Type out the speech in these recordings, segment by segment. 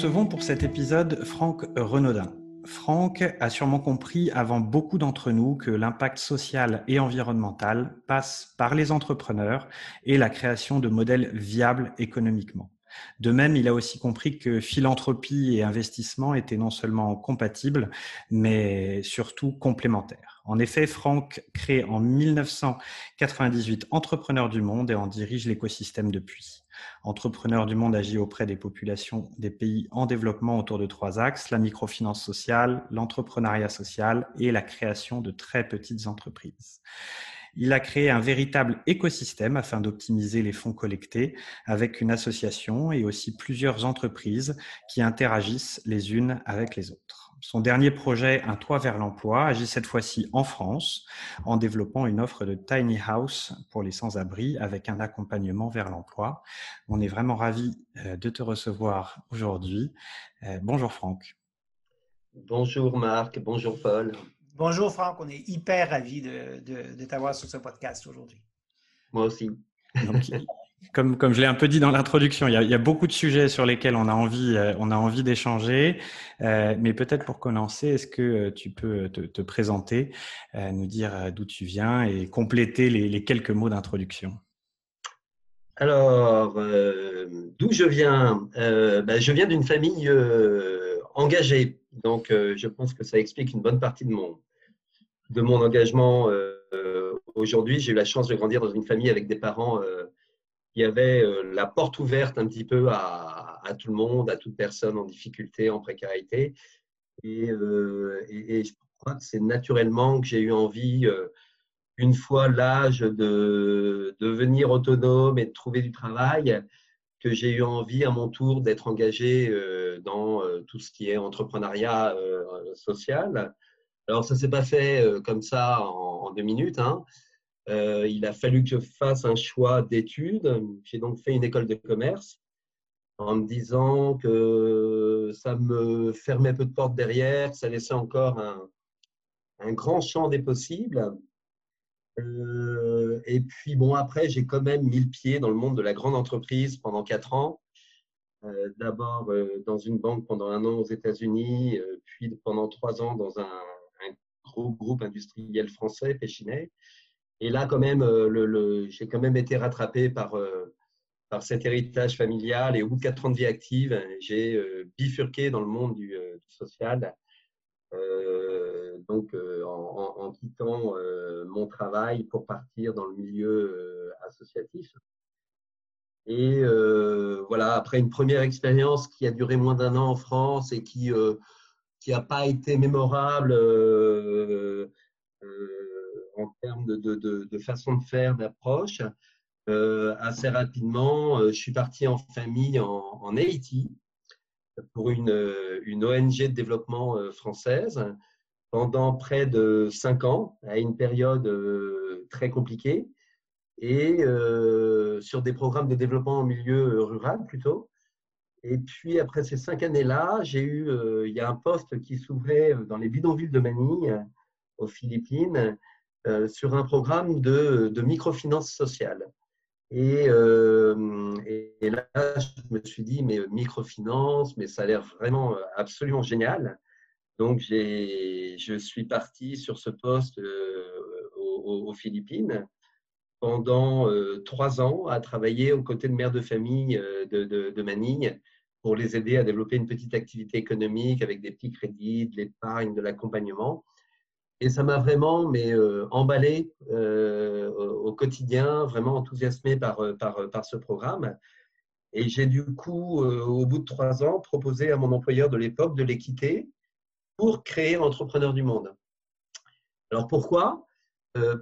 Recevons pour cet épisode Franck Renaudin. Franck a sûrement compris avant beaucoup d'entre nous que l'impact social et environnemental passe par les entrepreneurs et la création de modèles viables économiquement. De même, il a aussi compris que philanthropie et investissement étaient non seulement compatibles, mais surtout complémentaires. En effet, Franck crée en 1998 Entrepreneurs du Monde et en dirige l'écosystème depuis. Entrepreneur du Monde agit auprès des populations des pays en développement autour de trois axes, la microfinance sociale, l'entrepreneuriat social et la création de très petites entreprises. Il a créé un véritable écosystème afin d'optimiser les fonds collectés avec une association et aussi plusieurs entreprises qui interagissent les unes avec les autres. Son dernier projet, Un toit vers l'emploi, agit cette fois-ci en France en développant une offre de tiny house pour les sans-abri avec un accompagnement vers l'emploi. On est vraiment ravis euh, de te recevoir aujourd'hui. Euh, bonjour Franck. Bonjour Marc, bonjour Paul. Bonjour Franck, on est hyper ravis de, de, t'avoir sur ce podcast aujourd'hui. Moi aussi. comme, comme je l'ai un peu dit dans l'introduction, il, il, y a beaucoup de sujets sur lesquels on a envie, euh, on a envie d'échanger. Euh, mais peut-être pour commencer, est-ce que euh, tu peux te, te présenter, nous dire d'où tu viens et compléter les, les quelques mots d'introduction? Alors, d'où je viens? Ben, Je viens d'une famille engagée. Donc, je pense que ça explique une bonne partie de mon, de mon engagement euh, aujourd'hui. J'ai eu la chance de grandir dans une famille avec des parents euh, qui avaient euh, la porte ouverte un petit peu à, tout le monde, à toute personne en difficulté, en précarité. Et, et, je crois que c'est naturellement que j'ai eu envie, une fois l'âge de devenir autonome et de trouver du travail, que j'ai eu envie à mon tour d'être engagé dans tout ce qui est entrepreneuriat social. Alors, ça ne s'est pas fait euh, comme ça en, deux minutes. Hein. Euh, il a fallu que je fasse un choix d'études. J'ai donc fait une école de commerce en me disant que ça me fermait peu de portes derrière, ça laissait encore un, grand champ des possibles. Euh, et puis, bon, après, j'ai quand même mis le pied dans le monde de la grande entreprise pendant quatre ans. D'abord dans une banque pendant un an aux États-Unis, puis pendant trois ans dans un, groupe industriel français, Péchinet. Et là, quand même, euh, j'ai quand même été rattrapé par, euh, par cet héritage familial. Et au bout de 4 ans de vie active, j'ai euh, bifurqué dans le monde du, social. donc, en, quittant mon travail pour partir dans le milieu associatif. Et voilà, après une première expérience qui a duré moins d'un an en France et qui qui n'a pas été mémorable euh, euh, en termes de, de, de, façon de faire, d'approche. Euh, assez rapidement, je suis parti en famille en, en Haïti pour une, une, ONG de développement française pendant près de cinq ans, à une période très compliquée, et sur des programmes de développement en milieu rural plutôt. Et puis, après ces cinq années-là, j'ai eu, euh, il y a un poste qui s'ouvrait euh, dans les bidonvilles de Manille, aux Philippines, euh, sur un programme de, microfinance sociale. Et, là, je me suis dit, mais microfinance, mais ça a l'air vraiment absolument génial. Donc, je suis parti sur ce poste aux, Philippines pendant trois ans à travailler aux côtés de mères de famille de, de, de Manille pour les aider à développer une petite activité économique avec des petits crédits, de l'épargne, de l'accompagnement. Et ça m'a vraiment mais, emballé au quotidien, vraiment enthousiasmé par, par, par ce programme. Et j'ai du coup, au bout de trois ans, proposé à mon employeur de l'époque de les pour créer Entrepreneur du Monde. Alors pourquoi?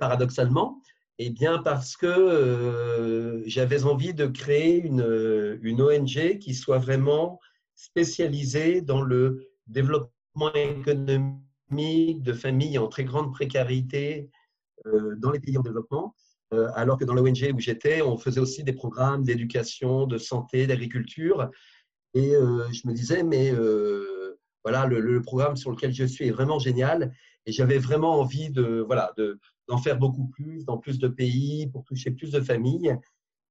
Paradoxalement, eh bien parce que j'avais envie de créer une, une ONG qui soit vraiment spécialisée dans le développement économique de familles en très grande précarité euh, dans les pays en développement, euh, alors que dans l'ONG où j'étais, on faisait aussi des programmes d'éducation, de santé, d'agriculture. Et euh, je me disais, mais voilà, le, programme sur lequel je suis est vraiment génial. Et j'avais vraiment envie de, voilà, de, d'en faire beaucoup plus, dans plus de pays, pour toucher plus de familles.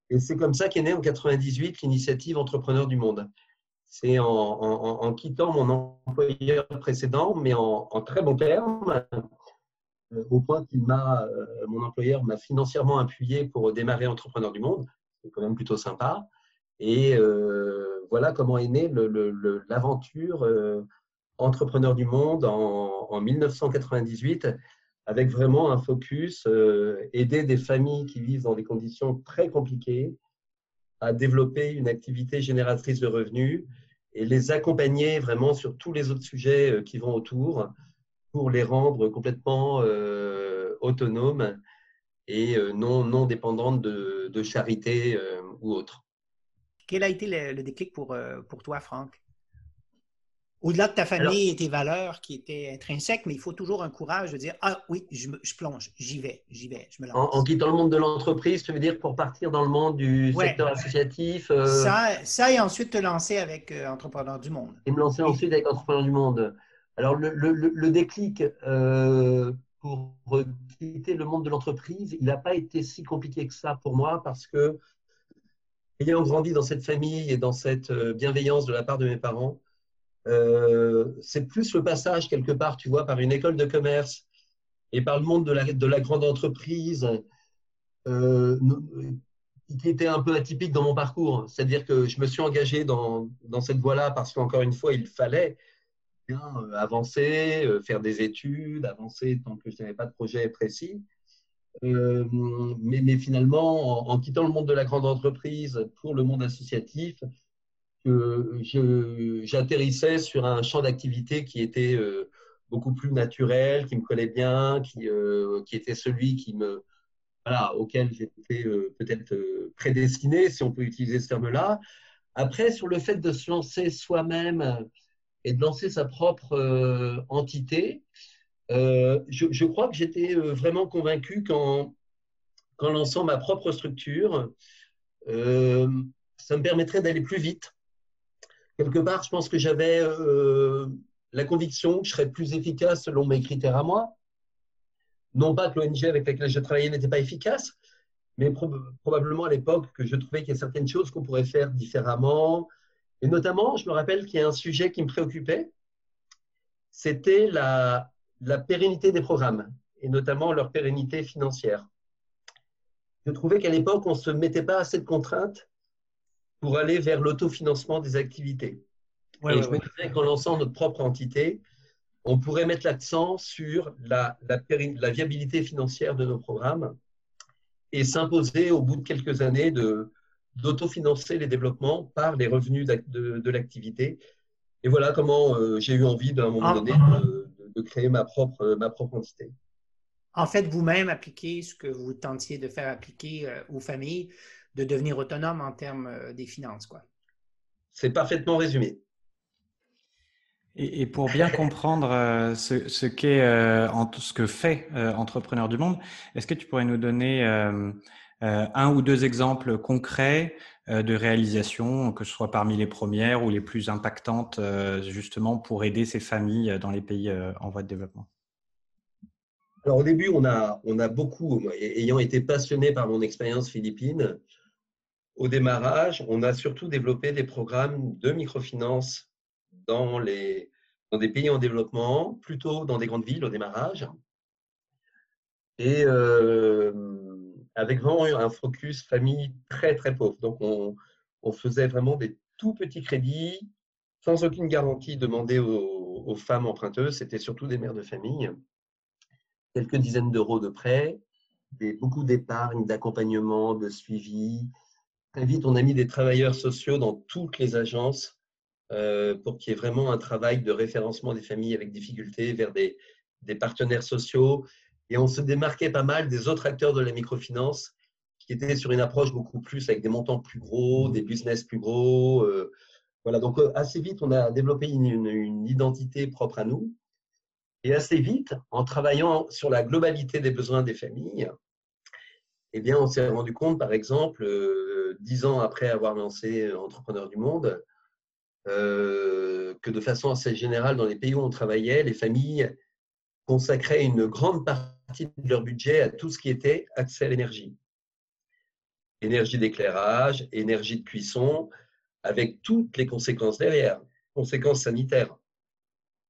Et c'est comme ça qu'est née en 98 l'initiative Entrepreneurs du Monde c'est en, quittant mon employeur précédent, mais en, très bon terme, euh, au point qu'il m'a, euh, mon employeur m'a financièrement appuyé pour démarrer Entrepreneur du Monde. C'est quand même plutôt sympa. Et euh, voilà comment est née l'aventure Entrepreneur du Monde en, 1998, avec vraiment un focus, aider des familles qui vivent dans des conditions très compliquées, à développer une activité génératrice de revenus et les accompagner vraiment sur tous les autres sujets euh, qui vont autour pour les rendre complètement euh, autonomes et euh, non, dépendantes de, de charité ou autre. Quel a été le, déclic pour, pour toi, Franck? Au-delà de ta famille et tes valeurs qui étaient intrinsèques, mais il faut toujours un courage de dire Ah oui, je, je plonge, j'y vais, j'y vais, je me lance. En, quittant le monde de l'entreprise, tu veux dire pour partir dans le monde du secteur associatif euh, ça, ça, et ensuite te lancer avec euh, Entrepreneur du Monde. Et me lancer ensuite avec Entrepreneur du Monde. Alors, le, le, le déclic euh, pour quitter le monde de l'entreprise, il n'a pas été si compliqué que ça pour moi parce que, ayant grandi dans cette famille et dans cette bienveillance de la part de mes parents, euh, c'est plus le passage quelque part, tu vois, par une école de commerce et par le monde de la, de la grande entreprise euh, qui était un peu atypique dans mon parcours. C'est-à-dire que je me suis engagé dans, cette voie-là parce qu'encore une fois, il fallait euh, avancer, faire des études, avancer tant que je n'avais pas de projet précis. mais, finalement, en, quittant le monde de la grande entreprise pour le monde associatif, j'atterrissais sur un champ d'activité qui était euh, beaucoup plus naturel, qui me collait bien, qui, euh, qui était celui qui me, voilà, auquel j'étais euh, peut-être prédestiné, si on peut utiliser ce terme-là. Après, sur le fait de se lancer soi-même et de lancer sa propre entité, je, crois que j'étais vraiment convaincu qu'en lançant ma propre structure, ça me permettrait d'aller plus vite, quelque part, je pense que j'avais euh, la conviction que je serais plus efficace selon mes critères à moi. Non pas que l'ONG avec laquelle je travaillais n'était pas efficace, mais probablement à l'époque que je trouvais qu'il y a certaines choses qu'on pourrait faire différemment. Et notamment, je me rappelle qu'il y a un sujet qui me préoccupait, c'était la, la pérennité des programmes, et notamment leur pérennité financière. Je trouvais qu'à l'époque, on ne se mettait pas assez de contraintes pour aller vers l'autofinancement des activités. et je me disais qu'en lançant notre propre entité, on pourrait mettre l'accent sur la, la, viabilité financière de nos programmes et s'imposer au bout de quelques années d'autofinancer les développements par les revenus de, de, l'activité. Et voilà comment euh, j'ai eu envie, d'un moment donné, de, de, créer ma propre, ma propre entité. En fait, vous-même appliquer ce que vous tentiez de faire appliquer euh, aux familles, de devenir autonome en termes euh, des finances. Quoi. C'est parfaitement résumé. Et, pour bien comprendre euh, ce, ce, qu'est, euh, ce que fait Entrepreneur du Monde, est-ce que tu pourrais nous donner un ou deux exemples concrets de réalisation, que ce soit parmi les premières ou les plus impactantes, justement pour aider ces familles dans les pays en voie de développement? Alors au début, on a, on a beaucoup, ayant été passionné par mon expérience philippine, au démarrage, on a surtout développé des programmes de microfinance dans, les, dans des pays en développement, plutôt dans des grandes villes au démarrage. Et euh, avec vraiment un focus famille très, très pauvre. Donc, on, faisait vraiment des tout petits crédits sans aucune garantie demandée aux, aux femmes emprunteuses. C'était surtout des mères de famille. quelques dizaines d'euros de prêts, beaucoup d'épargne, d'accompagnement, de suivi. Très vite, on a mis des travailleurs sociaux dans toutes les agences euh, pour qu'il y ait vraiment un travail de référencement des familles avec difficulté vers des, partenaires sociaux. Et on se démarquait pas mal des autres acteurs de la microfinance qui étaient sur une approche beaucoup plus avec des montants plus gros, des business plus gros. Euh, voilà, donc euh, assez vite, on a développé une, identité propre à nous. Et assez vite, en travaillant sur la globalité des besoins des familles, eh bien, on s'est rendu compte, par exemple, dix ans après avoir lancé Entrepreneur du Monde, que de façon assez générale, dans les pays où on travaillait, les familles consacraient une grande partie de leur budget à tout ce qui était accès à l'énergie énergie d'éclairage, énergie de cuisson, avec toutes les conséquences derrière, conséquences sanitaires.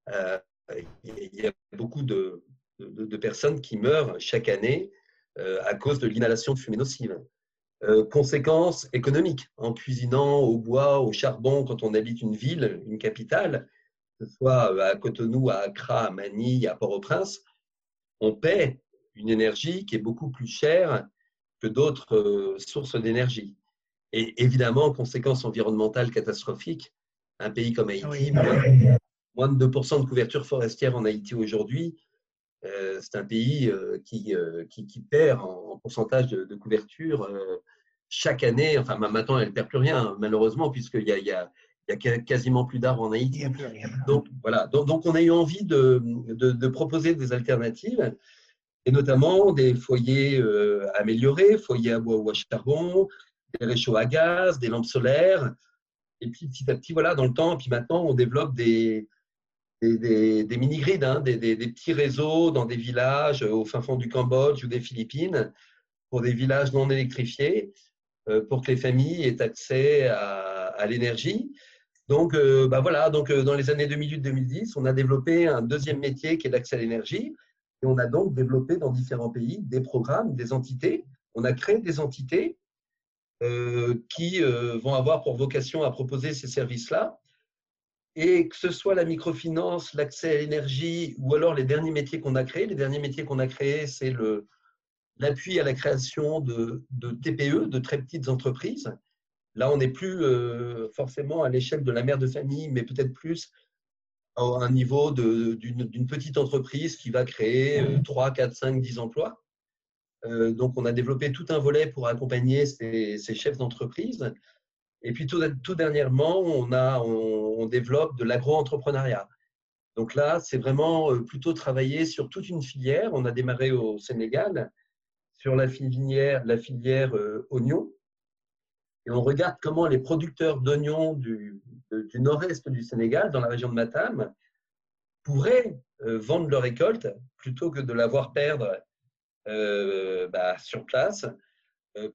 Euh, il y a beaucoup de, personnes qui meurent chaque année euh, à cause de l'inhalation de fumée nocive. Euh, conséquences économiques, en cuisinant au bois, au charbon, quand on habite une ville, une capitale, que ce soit à Cotonou, à Accra, à Manille, à Port-au-Prince, on paie une énergie qui est beaucoup plus chère que d'autres euh, sources d'énergie. Et évidemment, conséquences environnementales catastrophiques. Un pays comme Haïti, moins, de 2% de couverture forestière en Haïti aujourd'hui, euh, c'est un pays euh, qui, qui, perd en, pourcentage de, couverture chaque année. Enfin, maintenant, elle ne perd plus rien, malheureusement, puisqu'il y a, il y a il y a quasiment plus d'arbres en Haïti. Donc, voilà. Donc, donc, on a eu envie de, de, de, proposer des alternatives et notamment des foyers euh, améliorés, foyers à bois ou à charbon, des réchauds à gaz, des lampes solaires. Et puis petit à petit, voilà, dans le temps, et puis maintenant, on développe des, des, mini-grids, hein, des, petits réseaux dans des villages au fin fond du Cambodge ou des Philippines, pour des villages non électrifiés, euh, pour que les familles aient accès à, l'énergie. Donc, euh, bah voilà, donc, dans les années 2008-2010, on a développé un deuxième métier qui est l'accès à l'énergie. Et on a donc développé dans différents pays des programmes, des entités. On a créé des entités euh, qui euh, vont avoir pour vocation à proposer ces services-là. Et que ce soit la microfinance, l'accès à l'énergie ou alors les derniers métiers qu'on a créés, les derniers métiers qu'on a créés, c'est l'appui à la création de, TPE, de très petites entreprises. Là, on n'est plus euh, forcément à l'échelle de la mère de famille, mais peut-être plus à un niveau d'une petite entreprise qui va créer 3, 4, 5, 10 emplois. Euh, donc, on a développé tout un volet pour accompagner ces, chefs d'entreprise. Et puis, tout, tout, dernièrement, on, a, on, développe de l'agro-entrepreneuriat. Donc là, c'est vraiment euh, plutôt travailler sur toute une filière. On a démarré au Sénégal sur la filière, la filière euh, oignon. Et on regarde comment les producteurs d'oignons du, du nord-est du Sénégal, dans la région de Matam, pourraient euh, vendre leur récolte plutôt que de la voir perdre bah, sur place,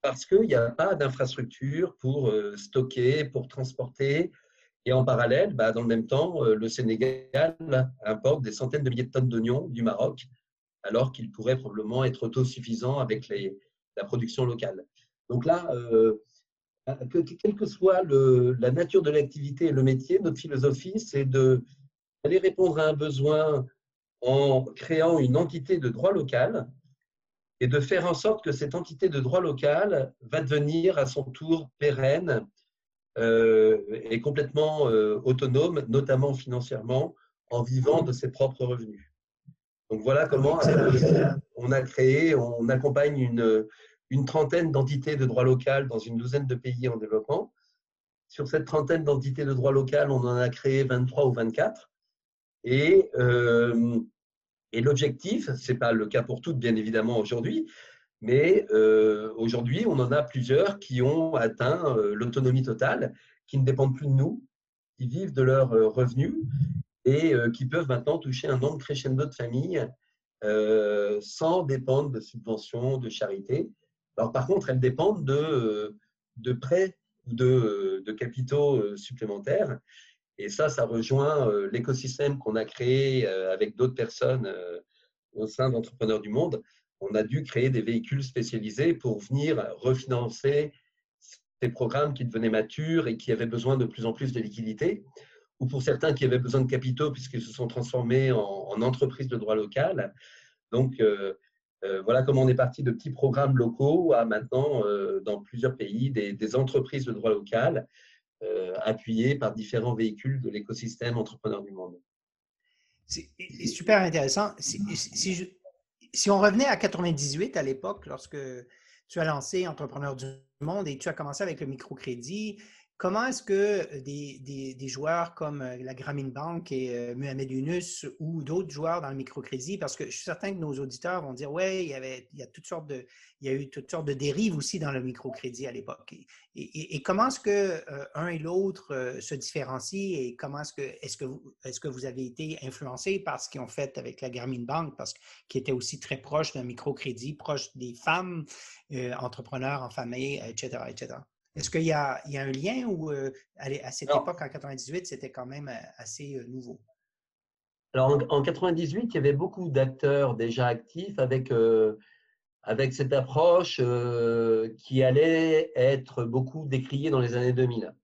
parce qu'il n'y a pas d'infrastructure pour stocker, pour transporter. Et en parallèle, bah, dans le même temps, le Sénégal importe des centaines de milliers de tonnes d'oignons du Maroc, alors qu'il pourrait probablement être autosuffisant avec la production locale. Donc là, euh, quelle que soit la nature de l'activité et le métier, notre philosophie, c'est d'aller répondre à un besoin en créant une entité de droit local et de faire en sorte que cette entité de droit local va devenir à son tour pérenne euh, et complètement euh, autonome, notamment financièrement, en vivant de ses propres revenus. Donc voilà comment on a créé, on accompagne une, trentaine d'entités de droit local dans une douzaine de pays en développement. Sur cette trentaine d'entités de droit local, on en a créé 23 ou 24. Et, euh, et l'objectif, ce n'est pas le cas pour toutes, bien évidemment, aujourd'hui, mais euh, aujourd'hui, on en a plusieurs qui ont atteint euh, l'autonomie totale, qui ne dépendent plus de nous, qui vivent de leurs revenus et qui peuvent maintenant toucher un nombre crescendo de familles sans dépendre de subventions, de charité. Alors, par contre, elles dépendent de, de prêts de, de capitaux euh, supplémentaires. Et ça, ça rejoint euh, l'écosystème qu'on a créé euh, avec d'autres personnes au sein d'Entrepreneurs du Monde. On a dû créer des véhicules spécialisés pour venir refinancer ces programmes qui devenaient matures et qui avaient besoin de plus en plus de liquidités, ou pour certains qui avaient besoin de capitaux puisqu'ils se sont transformés en, en entreprises de droit local. Donc, voilà comment on est parti de petits programmes locaux à maintenant, dans plusieurs pays, des, entreprises de droit local appuyées par différents véhicules de l'écosystème entrepreneur du monde. C'est super intéressant. Si, si, on revenait à 98 à l'époque, lorsque tu as lancé Entrepreneur du Monde et tu as commencé avec le microcrédit, Comment est-ce que euh, des, joueurs comme euh, la Grameen Bank et euh, Mohamed Yunus ou d'autres joueurs dans le microcrédit, parce que je suis certain que nos auditeurs vont dire, ouais, il y a toutes sortes de, il y a eu toutes sortes de dérives aussi dans le microcrédit à l'époque. Et, comment est-ce que un et l'autre se différencient et comment est-ce que, est-ce que vous, est-ce que vous avez été influencé par ce qu'ils ont fait avec la Grameen Bank, parce qui était aussi très proche d'un microcrédit, proche des femmes, entrepreneurs en famille, etc., etc. Est-ce qu'il y, a un lien ou euh, à cette époque, en 98, c'était quand même euh, assez euh, nouveau? Alors, en, 98, il y avait beaucoup d'acteurs déjà actifs avec, avec cette approche qui allait être beaucoup décriée dans les années 2000.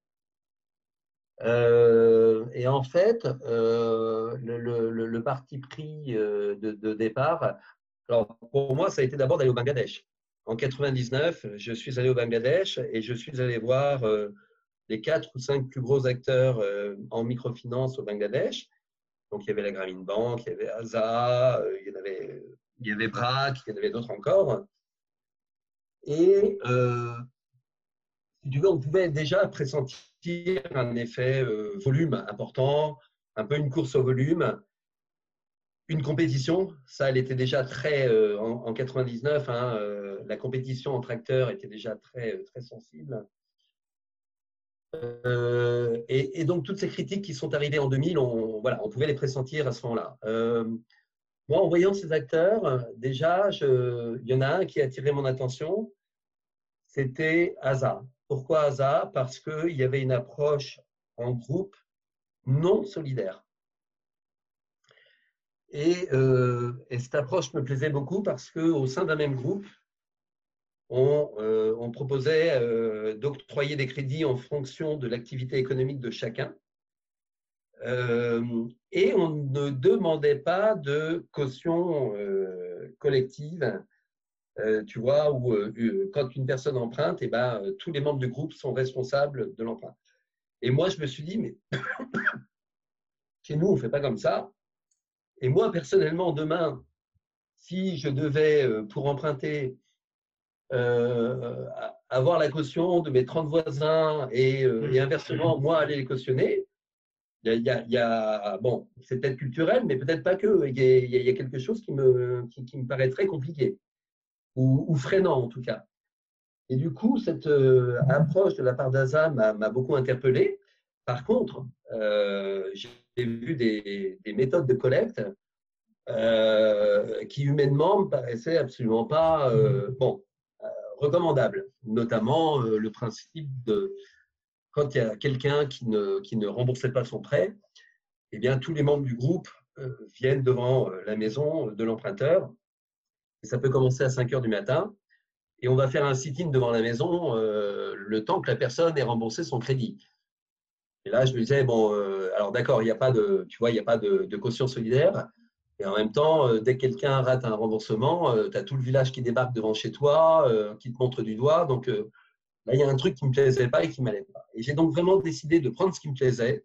et en fait, le, parti pris de, de, départ, alors pour moi, ça a été d'abord d'aller au Bangladesh en 99, je suis allé au Bangladesh et je suis allé voir euh, les quatre ou cinq plus gros acteurs euh, en microfinance au Bangladesh. Donc, il y avait la Grameen Bank, il y avait ASA, euh, il y avait, il y avait BRAC, il y en avait d'autres encore. Et si tu veux, on pouvait déjà pressentir un effet volume important, un peu une course au volume une compétition, ça, elle était déjà très, euh, en, 99, hein, euh, la compétition entre acteurs était déjà très, euh, très sensible. Et, donc, toutes ces critiques qui sont arrivées en 2000, on, voilà, on pouvait les pressentir à ce moment-là. moi, en voyant ces acteurs, déjà, il y en a un qui a attiré mon attention, c'était ASA. Pourquoi ASA? Parce qu'il y avait une approche en groupe non solidaire. Euh, et, cette approche me plaisait beaucoup parce qu'au sein d'un même groupe, on, euh, proposait euh, d'octroyer des crédits en fonction de l'activité économique de chacun. et on ne demandait pas de caution collective, tu vois, où quand une personne emprunte, et eh ben, tous les membres du groupe sont responsables de l'emprunt. Et moi, je me suis dit, mais chez nous, on ne fait pas comme ça. Et moi, personnellement, demain, si je devais, euh, pour emprunter, euh, avoir la caution de mes 30 voisins et, euh, mmh. inversement, moi, aller les cautionner, il y a, bon, c'est peut-être culturel, mais peut-être pas que. Il y, a, quelque chose qui me, qui, me paraît très compliqué ou, freinant en tout cas. Et du coup, cette approche de la part d'Aza m'a beaucoup interpellé. Par contre, j'ai vu des, méthodes de collecte euh, qui humainement me paraissaient absolument pas euh, bon, euh, recommandables, notamment le principe de quand il y a quelqu'un qui ne, qui remboursait pas son prêt, eh bien, tous les membres du groupe viennent devant la maison de l'emprunteur. Ça peut commencer à 5 heures du matin et on va faire un sit-in devant la maison le temps que la personne ait remboursé son crédit. Et là, je me disais, bon, euh, alors d'accord, il n'y a pas de, tu vois, il n'y a pas de, caution solidaire. Et en même temps, euh, dès que quelqu'un rate un remboursement, euh, tu as tout le village qui débarque devant chez toi, qui te montre du doigt. Donc là, il y a un truc qui ne me plaisait pas et qui ne m'allait pas. Et j'ai donc vraiment décidé de prendre ce qui me plaisait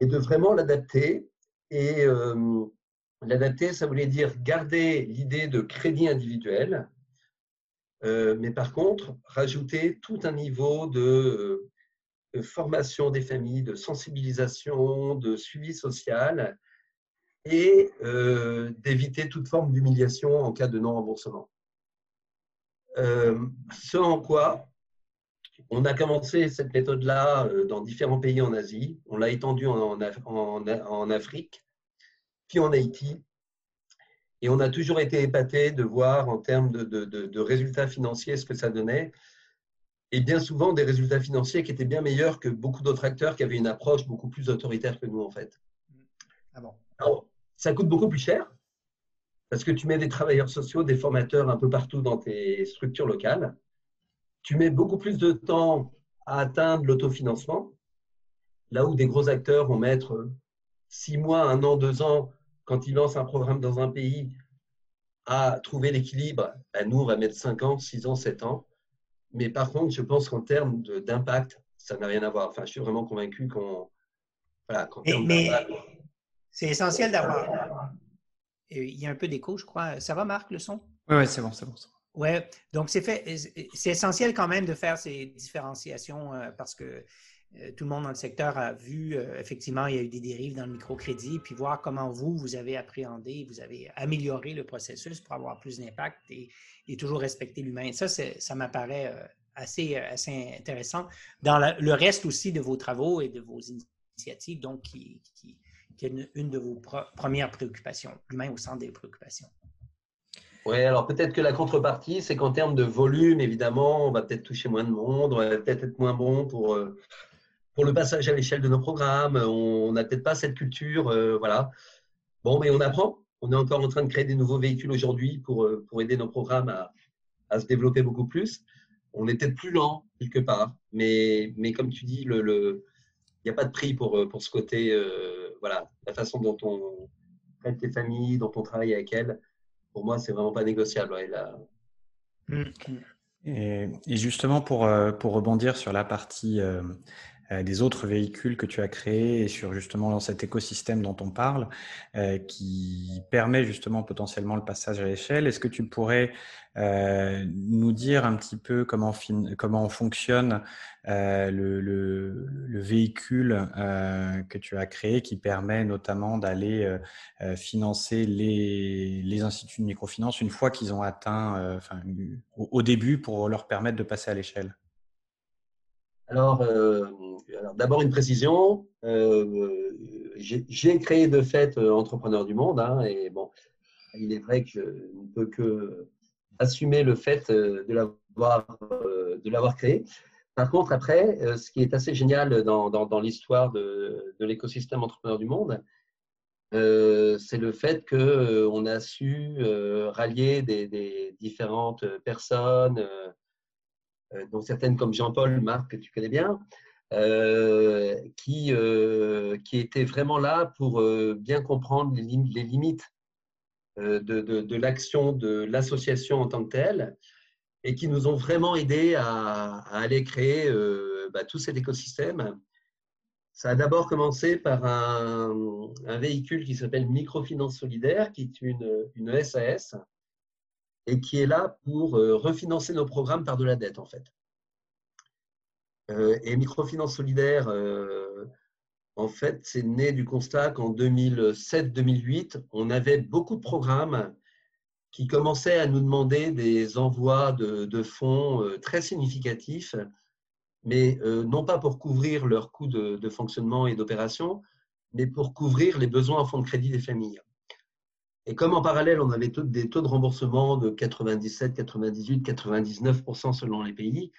et de vraiment l'adapter. Et l'adapter, ça voulait dire garder l'idée de crédit individuel, mais par contre, rajouter tout un niveau de de formation des familles, de sensibilisation, de suivi social et euh, d'éviter toute forme d'humiliation en cas de non-remboursement. Euh, ce en quoi on a commencé cette méthode-là euh, dans différents pays en Asie, on l'a étendue en, Afrique, puis en Haïti, et on a toujours été épaté de voir en termes de résultats financiers ce que ça donnait et bien souvent des résultats financiers qui étaient bien meilleurs que beaucoup d'autres acteurs qui avaient une approche beaucoup plus autoritaire que nous, en fait. Ah bon. ça coûte beaucoup plus cher parce que tu mets des travailleurs sociaux, des formateurs un peu partout dans tes structures locales. Tu mets beaucoup plus de temps à atteindre l'autofinancement, là où des gros acteurs vont mettre six mois, un an, deux ans quand ils lancent un programme dans un pays à trouver l'équilibre, ben, nous, on va mettre 5 ans, 6 ans, 7 ans. Mais par contre, je pense qu'en termes d'impact, ça n'a rien à voir. Enfin, je suis vraiment convaincu qu'on. Voilà, mais, c'est essentiel d'avoir. Il y a un peu d'écho, je crois. Ça va, Marc, le son? Oui, ouais, c'est bon, c'est bon. Oui, donc c'est fait. C'est essentiel quand même de faire ces différenciations euh, parce que euh, tout le monde dans le secteur a vu, euh, effectivement, il y a eu des dérives dans le microcrédit, puis voir comment vous, vous avez appréhendé, vous avez amélioré le processus pour avoir plus d'impact et, toujours respecter l'humain. Ça, ça m'apparaît euh, assez, assez intéressant dans le reste aussi de vos travaux et de vos initiatives, donc qui, qui, est une, de vos premières préoccupations, l'humain au centre des préoccupations. Oui, alors peut-être que la contrepartie, c'est qu'en termes de volume, évidemment, on va peut-être toucher moins de monde, on va peut-être être moins bon pour pour le passage à l'échelle de nos programmes. On n'a peut-être pas cette culture. Euh, voilà. Bon, mais on apprend. On est encore en train de créer des nouveaux véhicules aujourd'hui pour, euh, pour aider nos programmes à, à, se développer beaucoup plus. On est peut-être plus lent quelque part, mais, mais comme tu dis, il le, n'y a pas de prix pour, euh, pour ce côté, voilà, la façon dont on traite les familles, dont on travaille avec elles. Pour moi, c'est vraiment pas négociable. Mmh. Et, et, justement, pour, pour rebondir sur la partie des autres véhicules que tu as créés sur justement dans cet écosystème dont on parle, euh, qui permet justement potentiellement le passage à l'échelle. Est-ce que tu pourrais euh, nous dire un petit peu comment, comment fonctionne le, véhicule que tu as créé qui permet notamment d'aller financer les, instituts de microfinance une fois qu'ils ont atteint, au début pour leur permettre de passer à l'échelle? Euh, alors, d'abord une précision. Euh, j'ai créé de fait euh, Entrepreneur du Monde, hein, et bon, il est vrai que je ne peux que assumer le fait de l'avoir créé. Par contre, après, ce qui est assez génial dans, l'histoire de, l'écosystème Entrepreneur du Monde, c'est le fait qu'on a su rallier des, différentes personnes, dont certaines comme Jean-Paul, Marc, que tu connais bien, euh, qui, euh, qui étaient vraiment là pour bien comprendre les, limites de, de, l'action de l'association en tant que telle et qui nous ont vraiment aidés à, aller créer bah, tout cet écosystème. Ça a d'abord commencé par un, un véhicule qui s'appelle Microfinance Solidaire, qui est une, une SAS, et qui est là pour euh, refinancer nos programmes par de la dette, en fait. Euh, et Microfinance Solidaire, euh, en fait, c'est né du constat qu'en 2007-2008, on avait beaucoup de programmes qui commençaient à nous demander des envois de, fonds très significatifs, mais non pas pour couvrir leurs coûts de, de fonctionnement et d'opération, mais pour couvrir les besoins en fonds de crédit des familles. Et comme en parallèle, on avait des taux de remboursement de 97, 98, 99% selon les pays,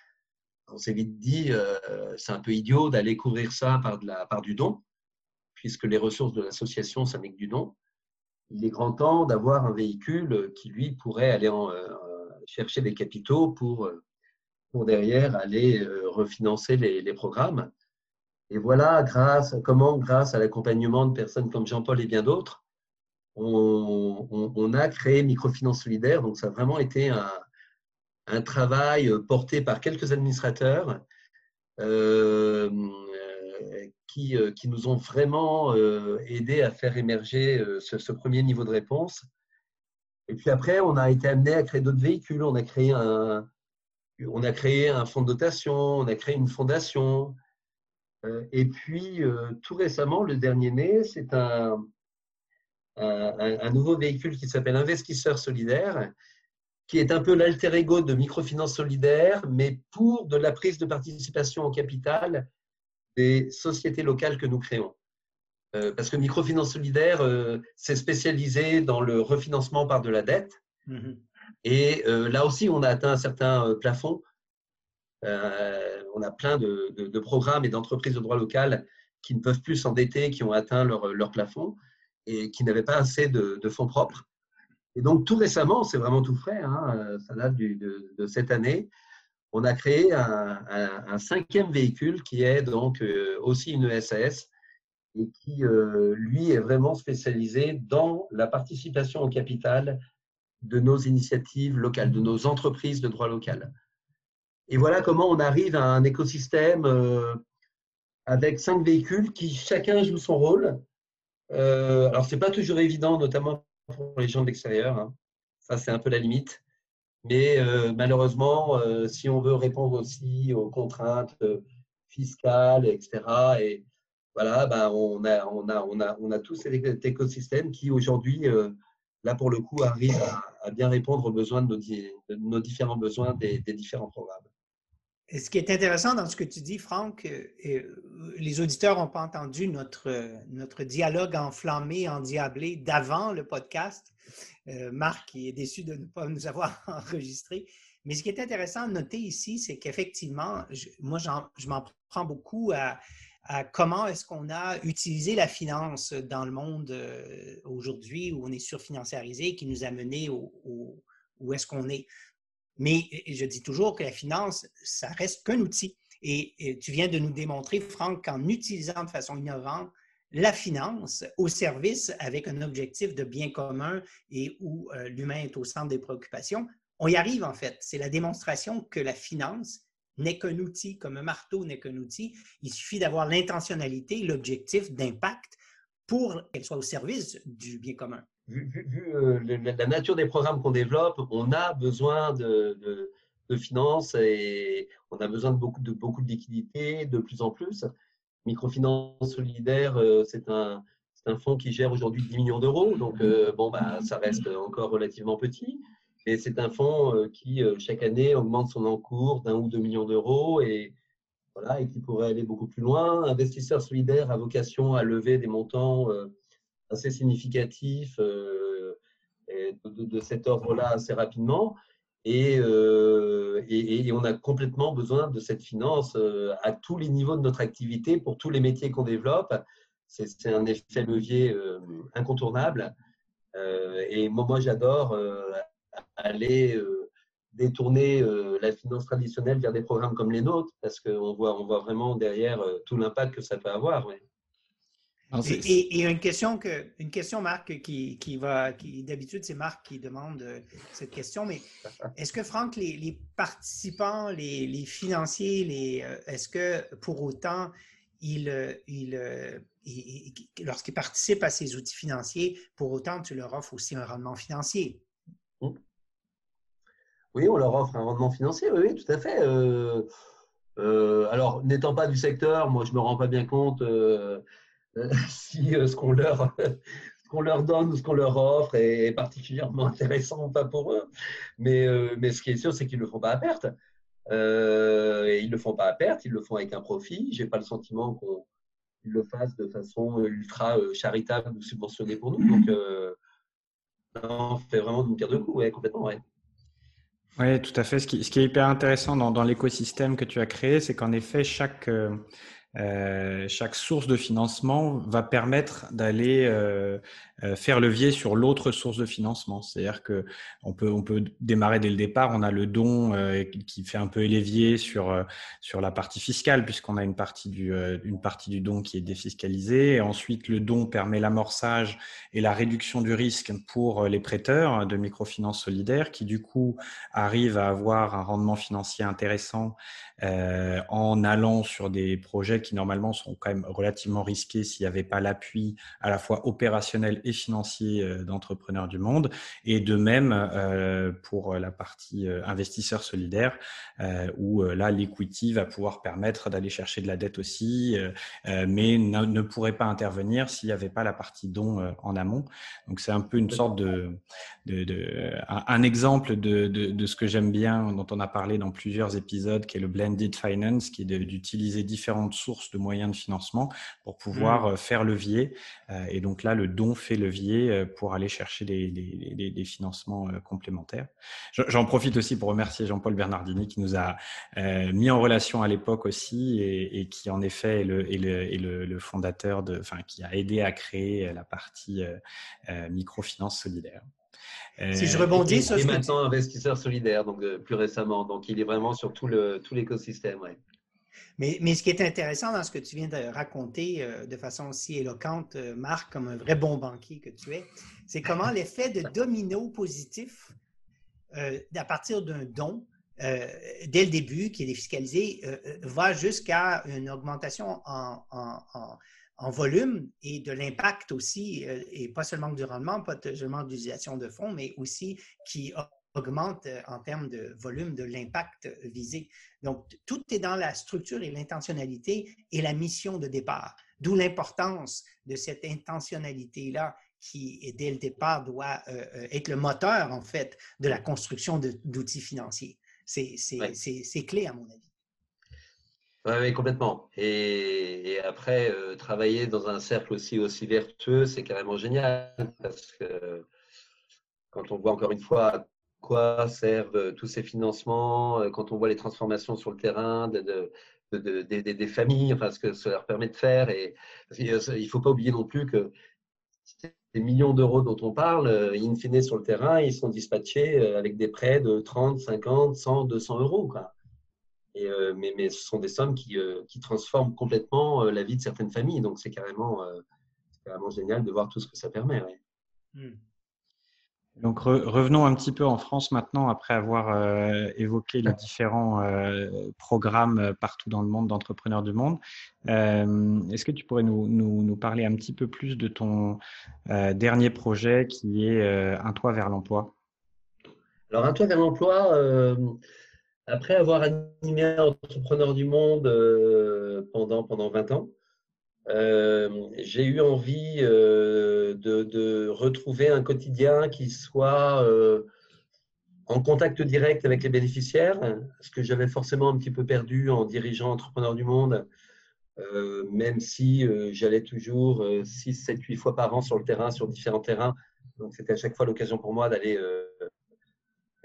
on s'est vite dit, euh, c'est un peu idiot d'aller couvrir ça par, de la, par du don, puisque les ressources de l'association, ça n'est que du don. Il est grand temps d'avoir un véhicule qui, lui, pourrait aller en, euh, chercher des capitaux pour, pour derrière aller euh, refinancer les, les, programmes. Et voilà grâce, comment, grâce à l'accompagnement de personnes comme Jean-Paul et bien d'autres, on, a créé Microfinance Solidaire. Donc, ça a vraiment été un, travail porté par quelques administrateurs euh, qui, qui, nous ont vraiment euh, aidé à faire émerger euh, ce, premier niveau de réponse. Et puis après, on a été amené à créer d'autres véhicules. On a créé un, on a créé un fonds de dotation, on a créé une fondation. Et puis, tout récemment, le dernier né, c'est un, un, nouveau véhicule qui s'appelle Investisseur Solidaire, qui est un peu l'alter ego de Microfinance Solidaire, mais pour de la prise de participation en capital des sociétés locales que nous créons. Euh, parce que Microfinance Solidaire euh, s'est spécialisé dans le refinancement par de la dette. Mm-hmm. Et euh, là aussi, on a atteint un certain plafond. on a plein de, programmes et d'entreprises de droit local qui ne peuvent plus s'endetter, qui ont atteint leur, leur plafond et qui n'avaient pas assez de, fonds propres. Et donc, tout récemment, c'est vraiment tout frais, hein, ça date de, cette année, on a créé un, cinquième véhicule qui est donc euh, aussi une SAS et qui, euh, lui, est vraiment spécialisé dans la participation au capital de nos initiatives locales, de nos entreprises de droit local. Et voilà comment on arrive à un écosystème avec cinq véhicules qui chacun joue son rôle. Alors, ce n'est pas toujours évident, notamment pour les gens de l'extérieur. Hein. Ça, c'est un peu la limite. Mais euh, malheureusement, euh, si on veut répondre aussi aux contraintes euh, fiscales, etc., et voilà, ben, on, a, on, a, on, a, on a tout cet écosystème qui aujourd'hui, là pour le coup, arrive à, bien répondre aux besoins de nos, différents besoins des différents programmes ce qui est intéressant dans ce que tu dis, Franck, euh, euh, les auditeurs n'ont pas entendu notre, notre dialogue enflammé, endiablé d'avant le podcast. Euh, Marc est déçu de ne pas nous avoir enregistré. Mais ce qui est intéressant de noter ici, c'est qu'effectivement, moi, je m'en prends beaucoup à, comment est-ce qu'on a utilisé la finance dans le monde aujourd'hui où on est surfinanciarisé, qui nous a menés où est-ce qu'on est. Mais je dis toujours que la finance, ça reste qu'un outil. Et, tu viens de nous démontrer, Franck, qu'en utilisant de façon innovante la finance au service avec un objectif de bien commun et où euh, l'humain est au centre des préoccupations, on y arrive en fait. C'est la démonstration que la finance n'est qu'un outil, comme un marteau n'est qu'un outil. Il suffit d'avoir l'intentionnalité, l'objectif d'impact pour qu'elle soit au service du bien commun vu, euh, la nature des programmes qu'on développe, on a besoin de, finances et on a besoin de beaucoup de, beaucoup de liquidités de plus en plus. Microfinance solidaire, euh, c'est un, un fonds qui gère aujourd'hui 10 millions d'euros, donc euh, bon, bah, ça reste encore relativement petit. Et c'est un fonds qui, chaque année, augmente son encours d'un ou deux millions d'euros et, voilà, et qui pourrait aller beaucoup plus loin. Investisseur solidaire a vocation à lever des montants assez significatif euh, de, cet ordre-là assez rapidement. Euh, et, et, on a complètement besoin de cette finance euh, à tous les niveaux de notre activité pour tous les métiers qu'on développe. C'est un effet levier incontournable. et moi, moi j'adore aller détourner la finance traditionnelle vers des programmes comme les nôtres parce qu'on voit, on voit vraiment derrière tout l'impact que ça peut avoir. Et, une question que, une question, Marc, qui, qui va, qui d'habitude c'est Marc qui demande euh, cette question, mais est-ce que Franck, les, participants, les, financiers, les, euh, est-ce que pour autant ils, euh, ils, lorsqu'ils participent à ces outils financiers, pour autant tu leur offres aussi un rendement financier? Mmh. Oui, on leur offre un rendement financier, oui, tout à fait. alors, n'étant pas du secteur, moi je me rends pas bien compte. si euh, ce qu'on leur, qu'on donne ou ce qu'on leur offre est particulièrement intéressant pas pour eux. Mais, euh, mais ce qui est sûr, c'est qu'ils ne le font pas à perte. Euh, et ils le font pas à perte, ils le font avec un profit. Je n'ai pas le sentiment qu'ils le fassent de façon ultra charitable ou subventionnée pour nous. Donc, on fait vraiment d'une pierre deux coups, ouais, complètement. Ouais. Oui, tout à fait. Ce qui, est hyper intéressant dans, l'écosystème que tu as créé, c'est qu'en effet, chaque, euh, chaque source de financement va permettre d'aller euh, euh, faire levier sur l'autre source de financement. C'est-à-dire que on peut on peut démarrer dès le départ. On a le don qui fait un peu levier sur sur la partie fiscale puisqu'on a une partie du une partie du don qui est défiscalisée. Ensuite, le don permet l'amorçage et la réduction du risque pour les prêteurs de microfinance solidaire qui du coup arrivent à avoir un rendement financier intéressant en allant sur des projets qui normalement sont quand même relativement risqués s'il n'y avait pas l'appui à la fois opérationnel et financier euh, d'entrepreneurs du monde. Et de même euh, pour la partie euh, investisseur solidaire, où là, l'equity va pouvoir permettre d'aller chercher de la dette aussi, mais ne, pourrait pas intervenir s'il n'y avait pas la partie don en amont. Donc c'est un peu une sorte de, de, un, exemple de, de ce que j'aime bien, dont on a parlé dans plusieurs épisodes, qui est le blended finance, qui est d'utiliser différentes sources de moyens de financement pour pouvoir mmh. faire levier. Et donc là, le don fait levier euh, pour aller chercher des, des, financements complémentaires. J'en profite aussi pour remercier Jean-Paul Bernardini qui nous a mis en relation à l'époque aussi et, qui en effet est le, le, le, fondateur de, enfin, qui a aidé à créer la partie microfinance solidaire. Si je rebondis sur maintenant investisseur solidaire, donc plus récemment, donc il est vraiment sur tout l'écosystème. ouais. Mais, mais, ce qui est intéressant dans ce que tu viens de raconter euh, de façon aussi éloquente, euh, Marc, comme un vrai bon banquier que tu es, c'est comment l'effet de domino positif euh, à partir d'un don dès le début, qui est défiscalisé, va jusqu'à une augmentation en, en, en, volume et de l'impact aussi, et pas seulement du rendement, pas seulement d'utilisation de fonds, mais aussi qui augmente euh, en termes de volume de l'impact visé. Donc, tout est dans la structure et l'intentionnalité et la mission de départ. D'où l'importance de cette intentionnalité-là qui, dès le départ, doit euh, euh, être le moteur, en fait, de la construction d'outils financiers. C'est clé, à mon avis. Oui, complètement. Et, après, travailler dans un cercle aussi, aussi vertueux, c'est carrément génial parce que quand on voit encore une fois quoi servent euh, tous ces financements, euh, quand on voit les transformations sur le terrain de, des familles, enfin, ce que ça leur permet de faire. Et, il ne faut pas oublier non plus que les millions d'euros dont on parle, euh, in fine sur le terrain, ils sont dispatchés avec des prêts de 30, 50, 100, 200 euros. Mais, ce sont des sommes qui, transforment complètement la vie de certaines familles. Donc c'est carrément, génial de voir tout ce que ça permet. Hmm. Donc revenons un petit peu en France maintenant, après avoir euh, évoqué les différents euh, programmes euh, partout dans le monde d'entrepreneurs du monde. Est-ce que tu pourrais nous, parler un petit peu plus de ton dernier projet qui est Un toit vers l'emploi? Alors Un toit vers l'emploi, après avoir animé Entrepreneurs du monde pendant, pendant 20 ans, euh, j'ai eu envie euh, de, retrouver un quotidien qui soit euh, en contact direct avec les bénéficiaires, ce que j'avais forcément un petit peu perdu en dirigeant Entrepreneurs du Monde, même si j'allais toujours 6, 7, 8 fois par an sur le terrain, sur différents terrains. Donc c'était à chaque fois l'occasion pour moi d'aller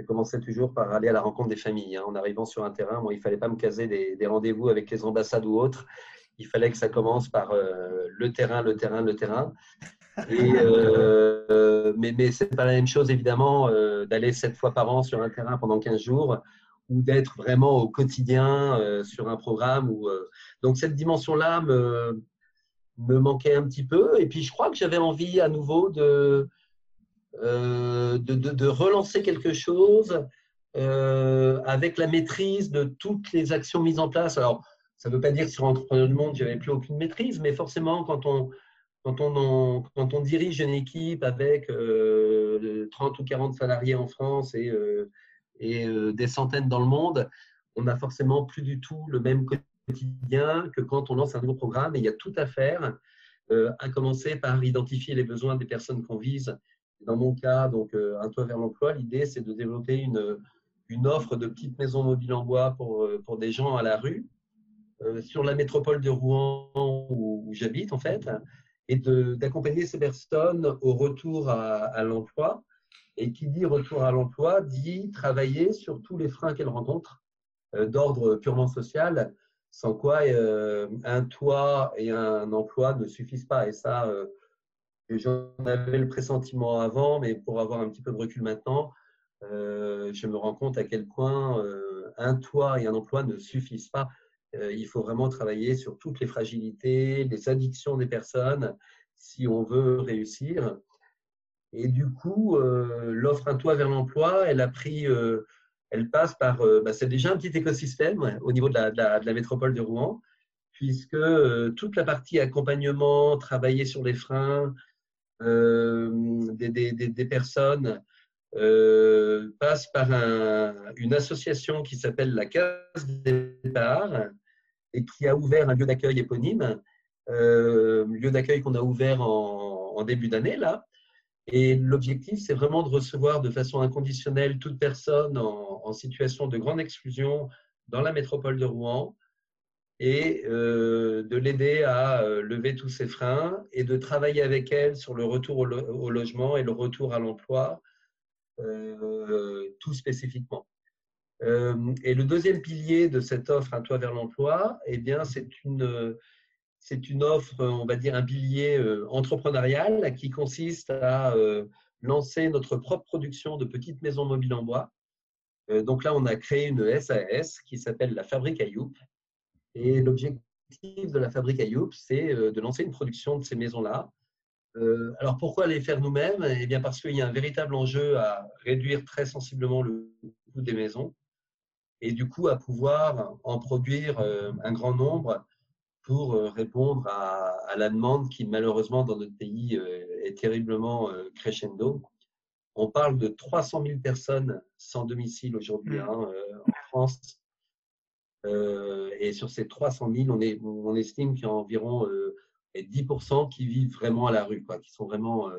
je commençais toujours par aller à la rencontre des familles. Hein. En arrivant sur un terrain, moi, il ne fallait pas me caser des rendez-vous avec les ambassades ou autres il fallait que ça commence par euh, le terrain, le terrain, le terrain. Euh, mais mais ce n'est pas la même chose, évidemment, euh, d'aller sept fois par an sur un terrain pendant 15 jours ou d'être vraiment au quotidien sur un programme. Où, donc, cette dimension-là me, me manquait un petit peu. Et puis, je crois que j'avais envie à nouveau de, de, de, de, relancer quelque chose avec la maîtrise de toutes les actions mises en place. Alors, ça ne veut pas dire que sur Entrepreneur du Monde, je n'avais plus aucune maîtrise, mais forcément, quand on, dirige une équipe avec 30 euh, ou 40 salariés en France et, euh, euh, des centaines dans le monde, on n'a forcément plus du tout le même quotidien que quand on lance un nouveau programme et il y a tout à faire, à commencer par identifier les besoins des personnes qu'on vise. Dans mon cas, donc un toit vers l'emploi, l'idée c'est de développer une, offre de petites maisons mobiles en bois pour, des gens à la rue sur la métropole de Rouen où, j'habite en fait, et d'accompagner ces personnes au retour à, l'emploi. Et qui dit retour à l'emploi dit travailler sur tous les freins qu'elles rencontrent euh, d'ordre purement social, sans quoi euh, un toit et un emploi ne suffisent pas. Et ça, j'en avais le pressentiment avant, mais pour avoir un petit peu de recul maintenant, je me rends compte à quel point un toit et un emploi ne suffisent pas. Euh, il faut vraiment travailler sur toutes les fragilités, les addictions des personnes si on veut réussir. Et du coup, euh, l'offre Un toit vers l'emploi, elle a pris, euh, elle passe par, bah, c'est déjà un petit écosystème au niveau de la, métropole de Rouen, puisque toute la partie accompagnement, travailler sur les freins des, personnes passe par une association qui s'appelle la Case départ et qui a ouvert un lieu d'accueil éponyme, euh, lieu d'accueil qu'on a ouvert en, début d'année là. Et l'objectif, c'est vraiment de recevoir de façon inconditionnelle toute personne en, situation de grande exclusion dans la métropole de Rouen et euh, de l'aider à euh, lever tous ses freins et de travailler avec elle sur le retour au, logement et le retour à l'emploi, tout spécifiquement. Euh, et le deuxième pilier de cette offre Un toit vers l'emploi, eh bien, c'est une, c'est une offre, on va dire, un pilier euh, entrepreneurial qui consiste à euh, lancer notre propre production de petites maisons mobiles en bois. Donc là, on a créé une SAS qui s'appelle la Fabrique à Youp Et l'objectif de la fabrique à Youp, c'est de lancer une production de ces maisons-là. Alors pourquoi les faire nous-mêmes? Eh bien parce qu'il y a un véritable enjeu à réduire très sensiblement le coût des maisons et du coup à pouvoir en produire un grand nombre pour répondre à, la demande qui malheureusement dans notre pays est terriblement crescendo. On parle de 300 000 personnes sans domicile aujourd'hui mmh. hein, en France. et sur ces 300 000, on, est, on estime qu'il y a environ 10% qui vivent vraiment à la rue, quoi, qui sont vraiment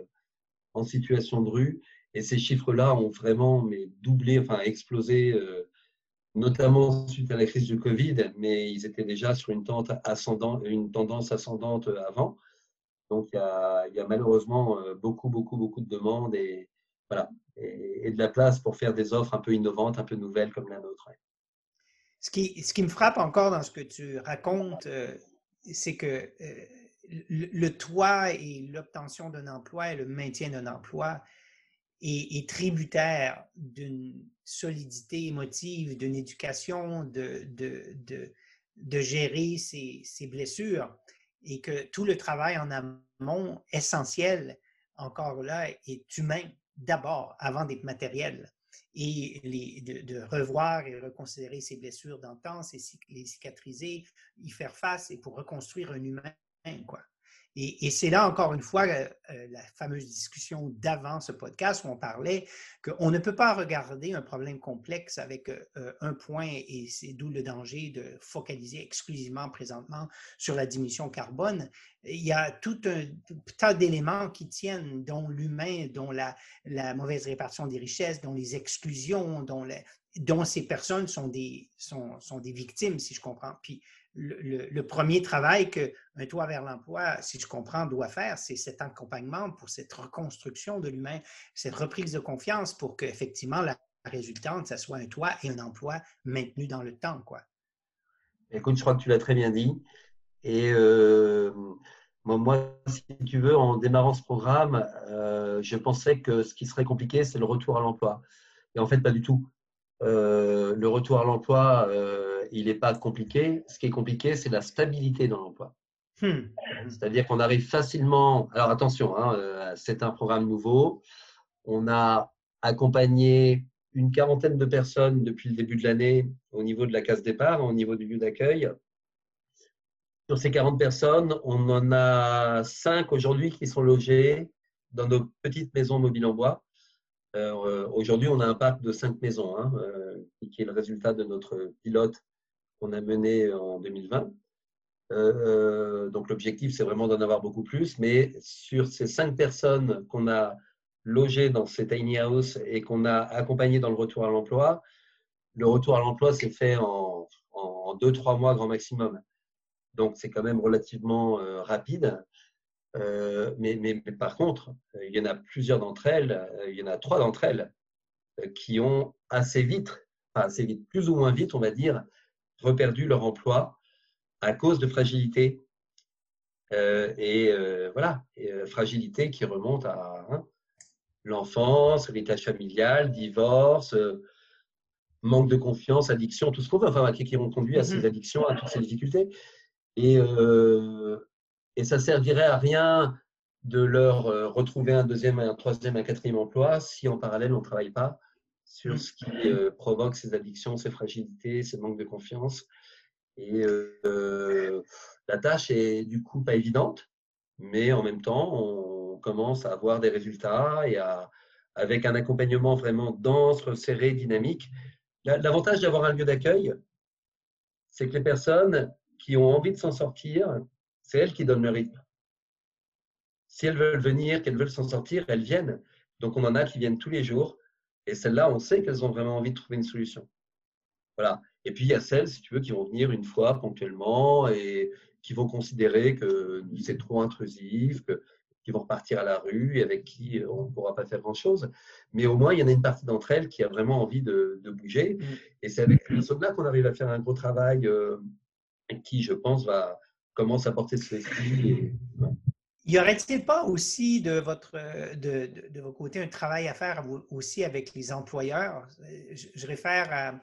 en situation de rue. Et ces chiffres-là ont vraiment mais, doublé, enfin explosé notamment suite à la crise du Covid, mais ils étaient déjà sur une, tendance ascendante avant. Donc, il y, a, malheureusement euh, beaucoup, beaucoup, beaucoup de demandes et, voilà, et, de la place pour faire des offres un peu innovantes, un peu nouvelles comme la nôtre. Ce, qui, me frappe encore dans ce que tu racontes, euh, c'est que euh, le, toit et l'obtention d'un emploi et le maintien d'un emploi est, tributaire d'une solidité émotive, d'une éducation, de, de, de, gérer ses, ses, blessures et que tout le travail en amont essentiel, encore là, est humain d'abord, avant d'être matériel. Et de, revoir et reconsidérer ses blessures d'antan, les cicatriser, y faire face et pour reconstruire un humain, Et, c'est là, encore une fois, euh, euh, la fameuse discussion d'avant ce podcast où on parlait qu'on ne peut pas regarder un problème complexe avec euh, un point et c'est d'où le danger de focaliser exclusivement présentement sur la diminution carbone. Il y a tout un tas d'éléments qui tiennent, dont l'humain, dont la, mauvaise répartition des richesses, dont les exclusions, dont, ces personnes sont des, victimes, si je comprends. Le, premier travail qu'un toit vers l'emploi, si je comprends, doit faire, c'est cet accompagnement pour cette reconstruction de l'humain, cette reprise de confiance pour qu'effectivement la résultante, ça soit un toit et un emploi maintenu dans le temps. Quoi. Écoute, je crois que tu l'as très bien dit. Et euh, moi, si tu veux, en démarrant ce programme, euh, je pensais que ce qui serait compliqué, c'est le retour à l'emploi. Et en fait, pas du tout. Euh, le retour à l'emploi, il n'est pas compliqué. Ce qui est compliqué, c'est la stabilité dans l'emploi. Hmm. C'est-à-dire qu'on arrive facilement. Alors attention, hein, euh, c'est un programme nouveau. On a accompagné une quarantaine de personnes depuis le début de l'année au niveau de la case départ, au niveau du lieu d'accueil. Sur ces 40 personnes, on en a 5 aujourd'hui qui sont logées dans nos petites maisons mobiles en bois. Euh, aujourd'hui, on a un parc de 5 maisons, hein, euh, qui est le résultat de notre pilote qu'on a mené en 2020. Euh, donc l'objectif, c'est vraiment d'en avoir beaucoup plus. Mais sur ces cinq personnes qu'on a logées dans ces tiny house et qu'on a accompagnées dans le retour à l'emploi, le retour à l'emploi s'est fait en, deux, trois mois grand maximum. Donc c'est quand même relativement euh, rapide. Euh, mais, par contre, il y en a plusieurs d'entre elles, il y en a trois d'entre elles qui ont assez vite, assez vite, plus ou moins vite, on va dire, reperdu leur emploi à cause de fragilité. Euh, et euh, voilà, euh, fragilité qui remonte à hein, l'enfance, héritage familial, divorce, manque de confiance, addiction, tout ce qu'on veut, enfin, qui, ont conduit à ces mm-hmm. addictions, à toutes ces difficultés. Et, et ça servirait à rien de leur retrouver un deuxième, un troisième, un quatrième emploi si en parallèle on ne travaille pas sur mm. ce qui euh, provoque ces addictions, ces fragilités, ces manques de confiance. Et euh, la tâche est du coup pas évidente, mais en même temps, on commence à avoir des résultats et à, avec un accompagnement vraiment dense, serré, dynamique. L'avantage d'avoir un lieu d'accueil, c'est que les personnes qui ont envie de s'en sortir, c'est elles qui donnent le rythme. Si elles veulent venir, qu'elles veulent s'en sortir, elles viennent. Donc on en a qui viennent tous les jours et celles-là, on sait qu'elles ont vraiment envie de trouver une solution. Voilà. Et puis, il y a celles, si tu veux, qui vont venir une fois ponctuellement et qui vont considérer que c'est trop intrusif, que, qui vont repartir à la rue et avec qui on ne pourra pas faire grand-chose. Mais au moins, il y en a une partie d'entre elles qui a vraiment envie de, bouger. Mm. Et c'est avec ces personnes-là qu'on arrive à faire un gros travail euh, qui, je pense, va commencer à porter ses fruits. Y aurait-il pas aussi de votre de, de, vos côtés un travail à faire aussi avec les employeurs? Je, réfère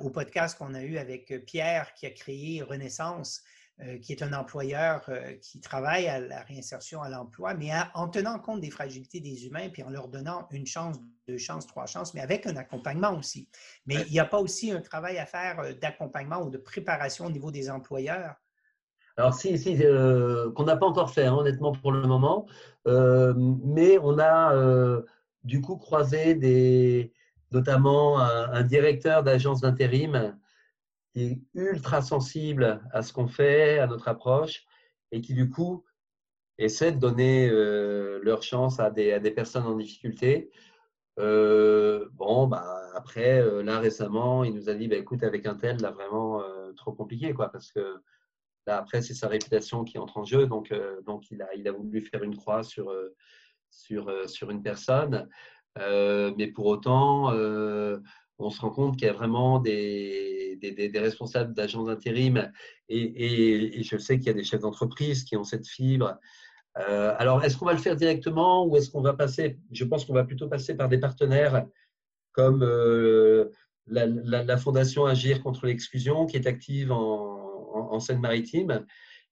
au podcast qu'on a eu avec Pierre qui a créé Renaissance, euh, qui est un employeur euh, qui travaille à la réinsertion à l'emploi, mais en tenant compte des fragilités des humains, puis en leur donnant une chance, deux chances, trois chances, mais avec un accompagnement aussi. Mais il n'y a pas aussi un travail à faire euh, d'accompagnement ou de préparation au niveau des employeurs? Alors, si, si qu'on n'a pas encore fait, hein, honnêtement, pour le moment, mais on a du coup croisé des, notamment un directeur d'agence d'intérim qui est ultra sensible à ce qu'on fait, à notre approche, et qui du coup essaie de donner euh, leur chance à des, à des, personnes en difficulté. Euh, bon, bah, après, euh, là récemment, il nous a dit, bah, écoute, avec un tel, là vraiment trop compliqué, quoi, parce que là après, c'est sa réputation qui entre en jeu, donc, donc il, a, il a voulu faire une croix sur, sur, sur une personne. mais pour autant, on se rend compte qu'il y a vraiment des, des, responsables d'agences d'intérim et, et, je sais qu'il y a des chefs d'entreprise qui ont cette fibre. Euh, alors, est-ce qu'on va le faire directement ou est-ce qu'on va passer? Je pense qu'on va plutôt passer par des partenaires comme euh, la, Fondation Agir contre l'exclusion qui est active en, Seine-Maritime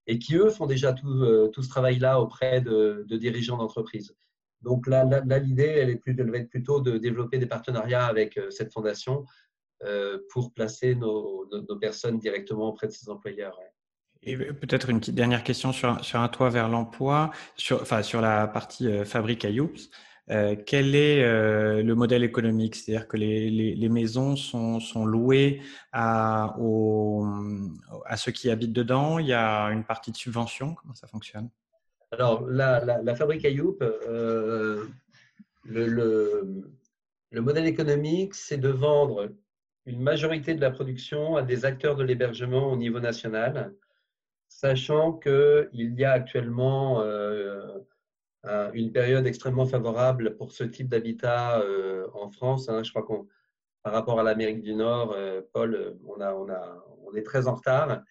et qui, eux, font déjà tout, euh, tout ce travail-là auprès de, dirigeants d'entreprise. Donc là, l'idée, elle, est va être plutôt de développer des partenariats avec euh, cette fondation euh, pour placer nos, personnes directement auprès de ces employeurs. Et peut-être une petite dernière question sur, sur un toit vers l'emploi, sur, enfin, sur la partie fabrique à Youps. Quel est le modèle économique? C'est-à-dire que les, maisons sont, louées à, ceux qui habitent dedans? Il y a une partie de subvention? Comment ça fonctionne? Alors, la, fabrique à euh, le, le, modèle économique, c'est de vendre une majorité de la production à des acteurs de l'hébergement au niveau national, sachant qu'il y a actuellement euh, une période extrêmement favorable pour ce type d'habitat euh, en France. Hein. je crois qu'on, par rapport à l'Amérique du Nord, Paul, on, est très en retard.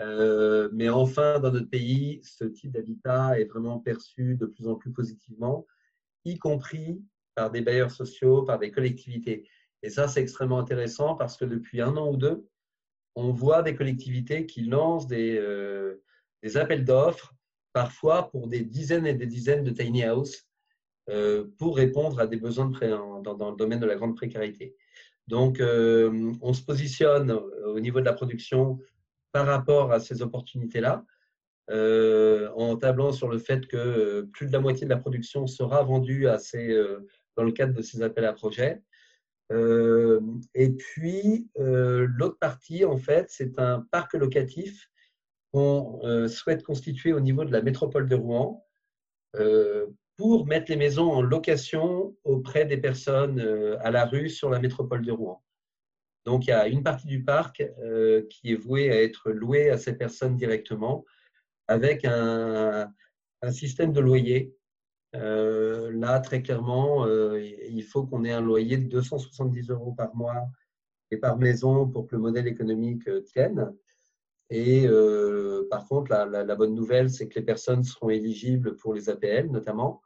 Euh, mais enfin, dans notre pays, ce type d'habitat est vraiment perçu de plus en plus positivement, y compris par des bailleurs sociaux, par des collectivités. Et ça, c'est extrêmement intéressant parce que depuis un an ou deux, on voit des collectivités qui lancent euh, des appels d'offres, parfois pour des dizaines et des dizaines de tiny house, euh, pour répondre à des besoins dans, le domaine de la grande précarité. Donc, on se positionne au niveau de la production par rapport à ces opportunités-là, euh, en tablant sur le fait que euh, plus de la moitié de la production sera vendue euh, dans le cadre de ces appels à projets. et puis, l'autre partie, en fait, c'est un parc locatif qu'on souhaite constituer au niveau de la métropole de Rouen pour mettre les maisons en location auprès des personnes à la rue sur la métropole de Rouen. Donc, il y a une partie du parc euh, qui est vouée à être louée à ces personnes directement avec un, système de loyer. Euh, là, très clairement, euh, il faut qu'on ait un loyer de 270 euros par mois et par maison pour que le modèle économique tienne. Et par contre, la bonne nouvelle, c'est que les personnes seront éligibles pour les APL notamment.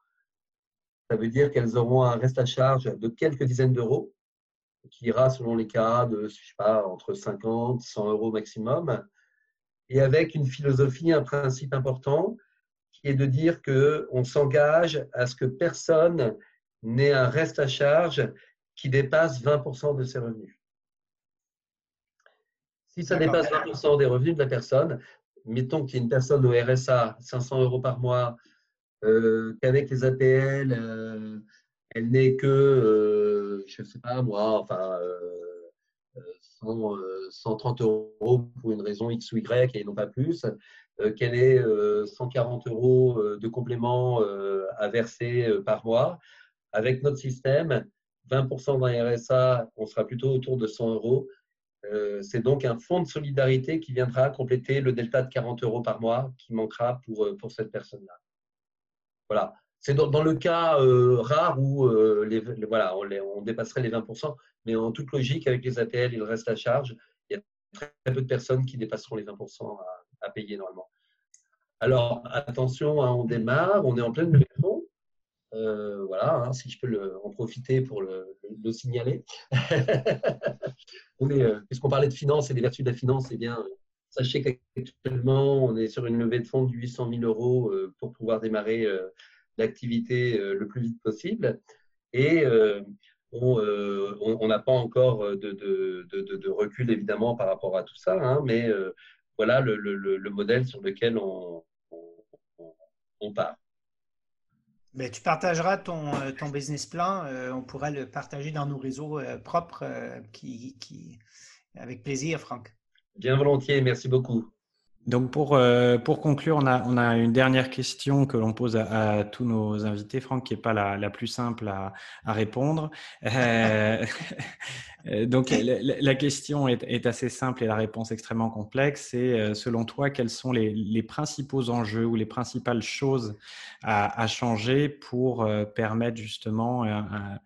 Ça veut dire qu'elles auront un reste à charge de quelques dizaines d'euros qui ira selon les cas de, je sais pas, entre 50, 100 euros maximum, et avec une philosophie, un principe important, qui est de dire qu'on s'engage à ce que personne n'ait un reste à charge qui dépasse 20% de ses revenus. Si ça dépasse 20% des revenus de la personne, mettons qu'il y ait une personne au RSA, 500 euros par mois, euh, qu'avec les APL, euh, elle n'est que, euh, je ne sais pas moi, enfin, 130 euh, euh, euros pour une raison X ou Y et non pas plus, qu'elle ait 140 euros de complément à verser par mois. Avec notre système, 20% d'un RSA, on sera plutôt autour de 100 euros. C'est donc un fonds de solidarité qui viendra compléter le delta de 40 euros par mois qui manquera pour, pour cette personne-là. Voilà. C'est dans, le cas euh, rare où euh, on, dépasserait les 20%, mais en toute logique, avec les APL, il reste à charge. Il y a très peu de personnes qui dépasseront les 20% à, payer normalement. Alors, attention, hein, on démarre, on est en pleine levée. Euh, voilà, hein, si je peux en profiter pour le, signaler. Euh, puisqu'on parlait de finance et des vertus de la finance, eh bien, sachez qu'actuellement, on est sur une levée de fonds de 800 000 euros euh, pour pouvoir démarrer l'activité le plus vite possible. Et on n'a pas encore de, recul, évidemment, par rapport à tout ça, hein, mais voilà le, modèle sur lequel on, on part. Ben, tu partageras ton, euh, business plan. Euh, on pourra le partager dans nos réseaux euh, propres avec plaisir, Franck. Bien volontiers, merci beaucoup. Donc pour, euh, pour conclure, on a, on a une dernière question que l'on pose à, tous nos invités, Franck, qui n'est pas la, la, plus simple à, à répondre. Euh, donc la, question est, assez simple et la réponse extrêmement complexe. C'est euh, selon toi, quels sont les, les, principaux enjeux ou les principales choses à, à changer pour euh, permettre justement un,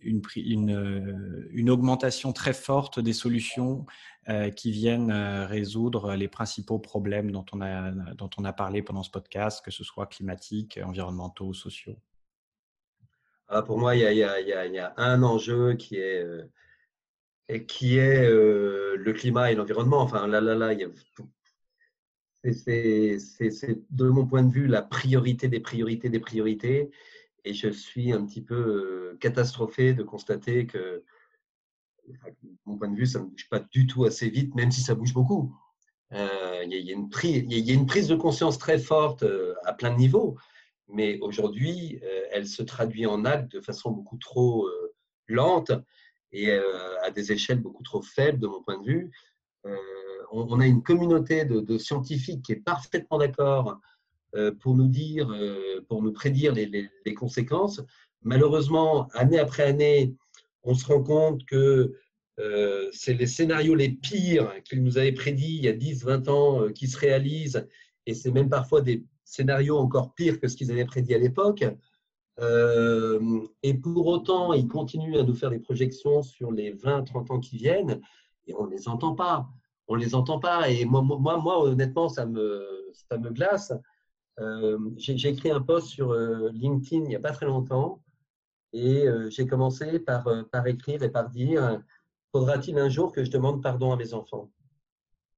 une, une, une, augmentation très forte des solutions euh, qui viennent euh, résoudre les principaux problèmes dont on, a, dont on a parlé pendant ce podcast, que ce soit climatiques, environnementaux, sociaux ah, Pour moi, il y, a, il, y a, un enjeu qui est, euh, qui est le climat et l'environnement. Enfin, là, là, là, c'est de mon point de vue la priorité des priorités des priorités. Et je suis un petit peu catastrophé de constater que mon point de vue, ça ne bouge pas du tout assez vite, même si ça bouge beaucoup. Il y, a une prise de conscience très forte euh, à plein de niveaux, mais aujourd'hui, euh, elle se traduit en actes de façon beaucoup trop euh, lente et à des échelles beaucoup trop faibles, de mon point de vue. On, a une communauté de, scientifiques qui est parfaitement d'accord pour nous dire, pour nous prédire les conséquences. Malheureusement, année après année, on se rend compte que euh, c'est les scénarios les pires qu'ils nous avaient prédits il y a 10, 20 ans euh, qui se réalisent, et c'est même parfois des scénarios encore pires que ce qu'ils avaient prédit à l'époque. Euh, et pour autant, ils continuent à nous faire des projections sur les 20, 30 ans qui viennent, et on ne les entend pas. On les entend pas. Et moi, moi, moi honnêtement, ça me, ça me glace. J'ai écrit un post sur LinkedIn il n'y a pas très longtemps et euh, j'ai commencé par, euh, écrire et par dire Faudra-t-il un jour que je demande pardon à mes enfants?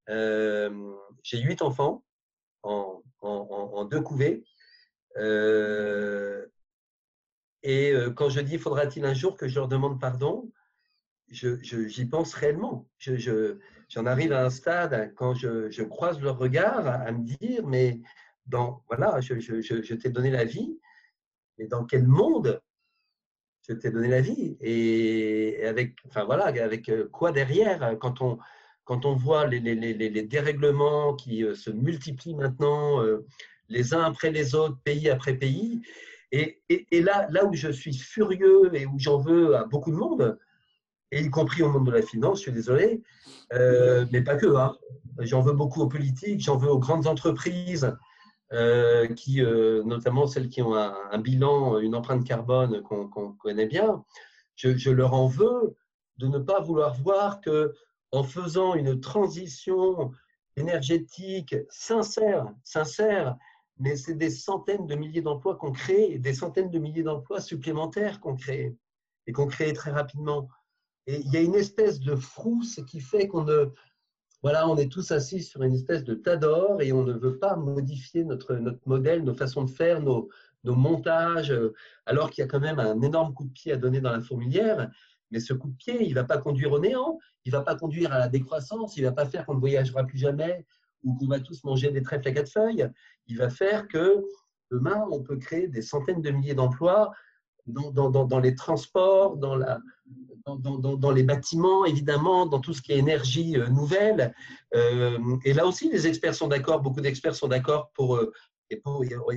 Euh, J'ai huit enfants en, deux couvées. et quand je dis Faudra-t-il un jour que je leur demande pardon j'y pense réellement. J'en je, arrive à un stade quand je, je, croise leur regard à, me dire mais dans voilà, je, t'ai donné la vie, mais dans quel monde je t'ai donné la vie? Et avec, enfin voilà, avec euh, quoi derrière quand on, quand on voit les, les, les, dérèglements qui euh, se multiplient maintenant, euh, les uns après les autres, pays après pays. Et, et, et là, là où je suis furieux et où j'en veux à beaucoup de monde, et y compris au monde de la finance, je suis désolé, mais pas que. Hein. J'en veux beaucoup aux politiques, j'en veux aux grandes entreprises, euh, qui, euh, notamment celles qui ont un, bilan, une empreinte carbone qu'on connaît bien, je, leur en veux de ne pas vouloir voir que en faisant une transition énergétique sincère, sincère, mais c'est des centaines de milliers d'emplois qu'on crée des centaines de milliers d'emplois supplémentaires qu'on crée et qu'on crée très rapidement. Et il y a une espèce de frousse qui fait qu'on ne, voilà, on est tous assis sur une espèce de tas d'or et on ne veut pas modifier notre, notre modèle, nos façons de faire, nos, nos montages, euh, alors qu'il y a quand même un énorme coup de pied à donner dans la fourmilière. Mais ce coup de pied, il ne va pas conduire au néant, il ne va pas conduire à la décroissance, il ne va pas faire qu'on ne voyagera plus jamais ou qu'on va tous manger des trèfles à quatre feuilles. Il va faire que demain, on peut créer des centaines de milliers d'emplois dans, les transports, dans les bâtiments, évidemment, dans tout ce qui est énergie euh, nouvelle. Euh, et là aussi, les experts sont d'accord, beaucoup d'experts sont d'accord pour, euh, et,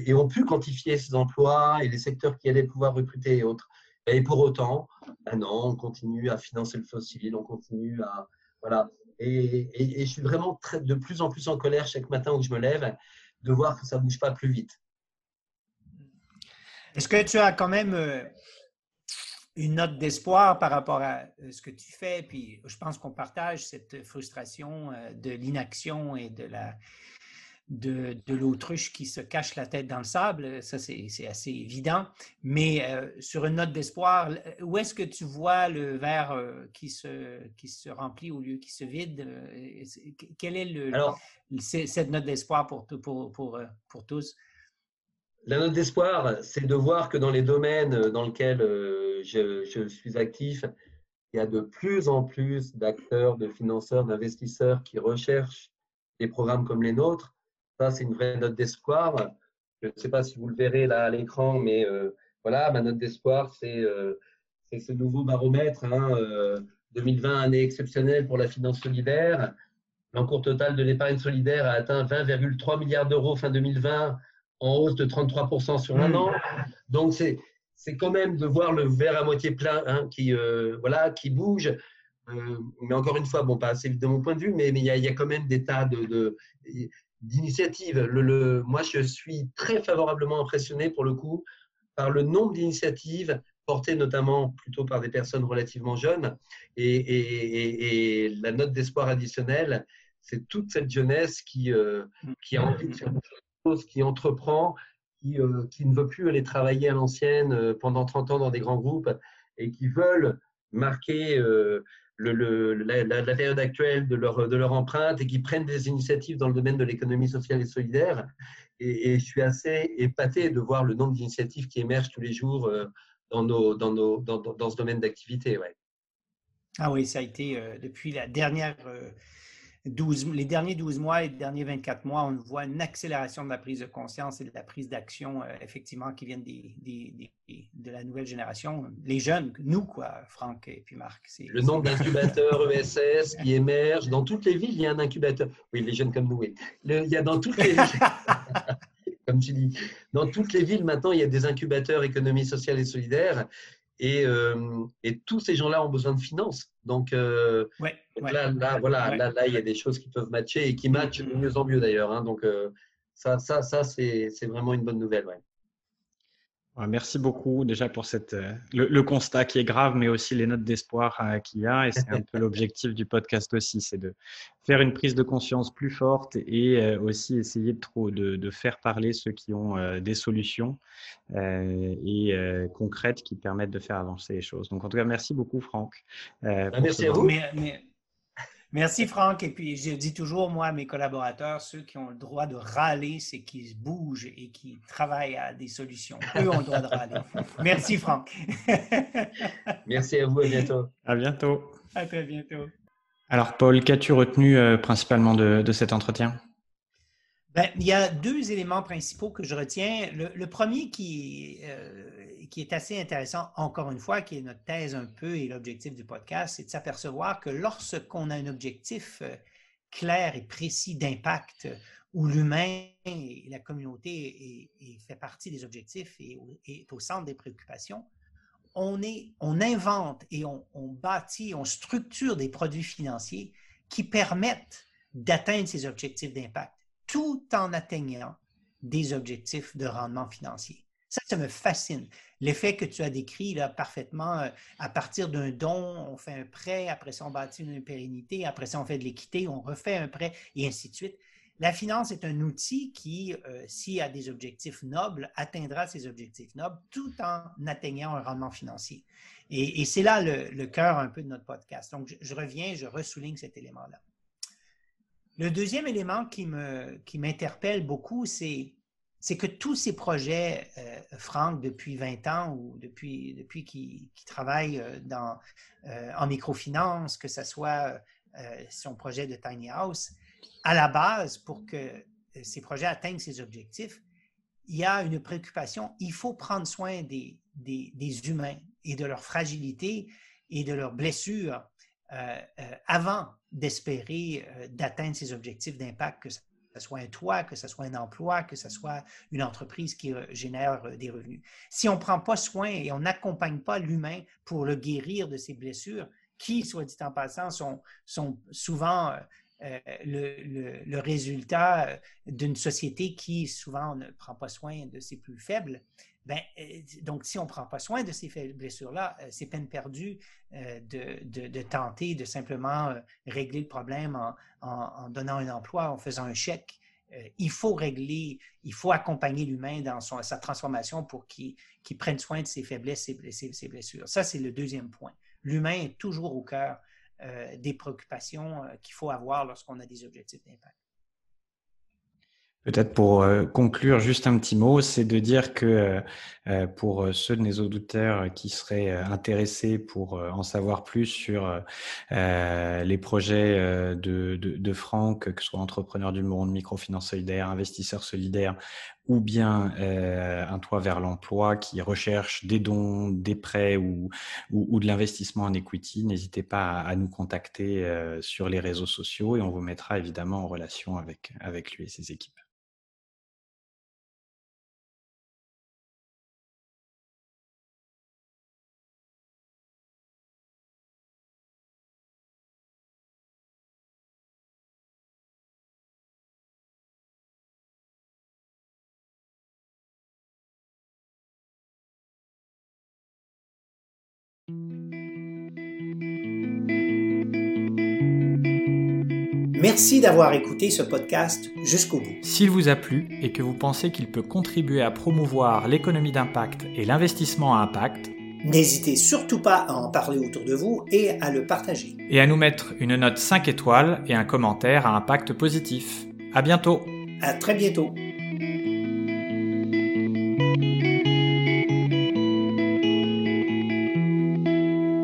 et, ont pu quantifier ces emplois et les secteurs qui allaient pouvoir recruter et autres. Et pour autant, ben non, on continue à financer le fossile, on continue à. Voilà. Et, je suis vraiment de plus en plus en colère chaque matin où je me lève de voir que ça ne bouge pas plus vite. Est-ce que tu as quand même une note d'espoir par rapport à euh, ce que tu fais? Puis je pense qu'on partage cette frustration euh, de l'inaction et de la de, l'autruche qui se cache la tête dans le sable, ça c'est assez évident. Mais euh, sur une note d'espoir, où est-ce que tu vois le verre euh, qui, se, qui se remplit au lieu qui se vide? Euh, quelle est le, cette note d'espoir pour, pour, pour, pour, tous? La note d'espoir, c'est de voir que dans les domaines dans lesquels je, je suis actif, il y a de plus en plus d'acteurs, de financeurs, d'investisseurs qui recherchent des programmes comme les nôtres ça, c'est une vraie note d'espoir. Je ne sais pas si vous le verrez là à l'écran, mais euh, voilà, ma note d'espoir, c'est euh, ce nouveau baromètre. 2020, hein, euh, année exceptionnelle pour la finance solidaire. L'encours total de l'épargne solidaire a atteint 20,3 milliards d'euros fin 2020, en hausse de 33% sur un hmm. an. Donc, c'est c'est quand même de voir le verre à moitié plein hein, qui, voilà, qui bouge. mais encore une fois, bon, pas assez vite de mon point de vue, mais il y, y, a quand même des tas de, de d'initiatives. Le, moi, je suis très favorablement impressionné pour le coup par le nombre d'initiatives portées notamment plutôt par des personnes relativement jeunes. Et, la note d'espoir additionnelle, c'est toute cette jeunesse qui, euh, qui a envie de faire qui entreprend, qui, euh, qui, ne veut plus aller travailler à l'ancienne euh, pendant 30 ans dans des grands groupes et qui veulent marquer le, la, période actuelle de leur, de leur empreinte et qui prennent des initiatives dans le domaine de l'économie sociale et solidaire. Et, je suis assez épaté de voir le nombre d'initiatives qui émergent tous les jours euh, dans, nos, dans, nos, dans, dans ce domaine d'activité. Ah oui, ça a été euh, depuis la dernière les derniers 12 mois et les derniers 24 mois, on voit une accélération de la prise de conscience et de la prise d'action, euh, effectivement, qui viennent des, de la nouvelle génération. Les jeunes, nous, quoi, Franck et puis Marc. Le nombre d'incubateurs ESS qui émergent. Dans toutes les villes, il y a un incubateur. Oui, les jeunes comme nous, oui. il y a dans toutes les villes. comme tu dis. Dans toutes les villes, maintenant, il y a des incubateurs économie sociale et solidaire. Et, euh, et tous ces gens-là ont besoin de finances. Donc, euh, là, là, voilà, là, là, il y a des choses qui peuvent matcher et qui matchent de mieux en mieux d'ailleurs. Hein. donc, euh, ça, ça, ça c'est vraiment une bonne nouvelle. Ouais. Merci beaucoup déjà pour cette, euh, le, constat qui est grave, mais aussi les notes d'espoir euh, qu'il y a. Et c'est un peu l'objectif du podcast aussi, c'est de faire une prise de conscience plus forte et euh, aussi essayer de, trop, de, faire parler ceux qui ont des solutions et concrètes qui permettent de faire avancer les choses. Donc en tout cas, merci beaucoup Franck. merci à vous. Merci Franck. Et puis je dis toujours, moi, à mes collaborateurs, ceux qui ont le droit de râler, c'est qu'ils bougent et qui travaillent à des solutions. Eux ont le droit de râler. Merci Franck. Merci à vous. À bientôt. À bientôt. À très bientôt. Alors Paul, qu'as-tu retenu euh, principalement de, cet entretien? Ben, il y a deux éléments principaux que je retiens. Le, premier qui, euh, qui est assez intéressant, encore une fois, qui est notre thèse un peu et l'objectif du podcast, c'est de s'apercevoir que lorsqu'on a un objectif euh, clair et précis d'impact où l'humain et la communauté fait partie des objectifs et est au centre des préoccupations, on, est, invente et on bâtit, on structure des produits financiers qui permettent d'atteindre ces objectifs d'impact tout en atteignant des objectifs de rendement financier. Ça, ça me fascine. L'effet que tu as décrit là, parfaitement, euh, à partir d'un don, on fait un prêt, après ça, on bâtit une pérennité, après ça, on fait de l'équité, on refait un prêt, et ainsi de suite. La finance est un outil qui, euh, s'il a des objectifs nobles, atteindra ces objectifs nobles tout en atteignant un rendement financier. Et, c'est là le, cœur un peu de notre podcast. Donc, je, reviens, je ressouligne cet élément-là. Le deuxième élément qui m'interpelle qui beaucoup, c'est c'est que tous ces projets, euh, Franck, depuis 20 ans ou depuis, depuis qu'il travaille euh, euh, en microfinance, que ce soit son projet de Tiny House, à la base, pour que ces projets atteignent ces objectifs, il y a une préoccupation. Il faut prendre soin des, des, humains et de leur fragilité et de leurs blessures avant d'espérer d'atteindre ces objectifs d'impact que ce soit un toit, que ce soit un emploi, que ce soit une entreprise qui euh, génère euh, des revenus. Si on ne prend pas soin et on n'accompagne pas l'humain pour le guérir de ses blessures, qui, soit dit en passant, sont, souvent euh, le, résultat d'une société qui souvent ne prend pas soin de ses plus faibles, ben, donc, si on ne prend pas soin de ces blessures-là, c'est peine perdue de, de, tenter de simplement régler le problème en, donnant un emploi, en faisant un chèque. il faut régler, il faut accompagner l'humain dans sa transformation pour qu'il prenne soin de ses faiblesses et ses, blessures. Ça, c'est le deuxième point. L'humain est toujours au cœur des préoccupations qu'il faut avoir lorsqu'on a des objectifs d'impact. Peut-être pour euh, conclure, juste un petit mot, c'est de dire que euh, euh, pour ceux de nos auditeurs qui seraient intéressés pour en savoir plus sur les projets de, de, de, Franck, que ce soit entrepreneur du monde, microfinance solidaire, investisseur solidaire, ou bien un toit vers l'emploi qui recherche des dons, des prêts ou, ou, de l'investissement en equity, n'hésitez pas à, à, nous contacter sur les réseaux sociaux et on vous mettra évidemment en relation avec, avec lui et ses équipes. Merci d'avoir écouté ce podcast jusqu'au bout. S'il vous a plu et que vous pensez qu'il peut contribuer à promouvoir l'économie d'impact et l'investissement à impact, n'hésitez surtout pas à en parler autour de vous et à le partager. Et à nous mettre une note 5 étoiles et un commentaire à impact positif. À bientôt. À très bientôt.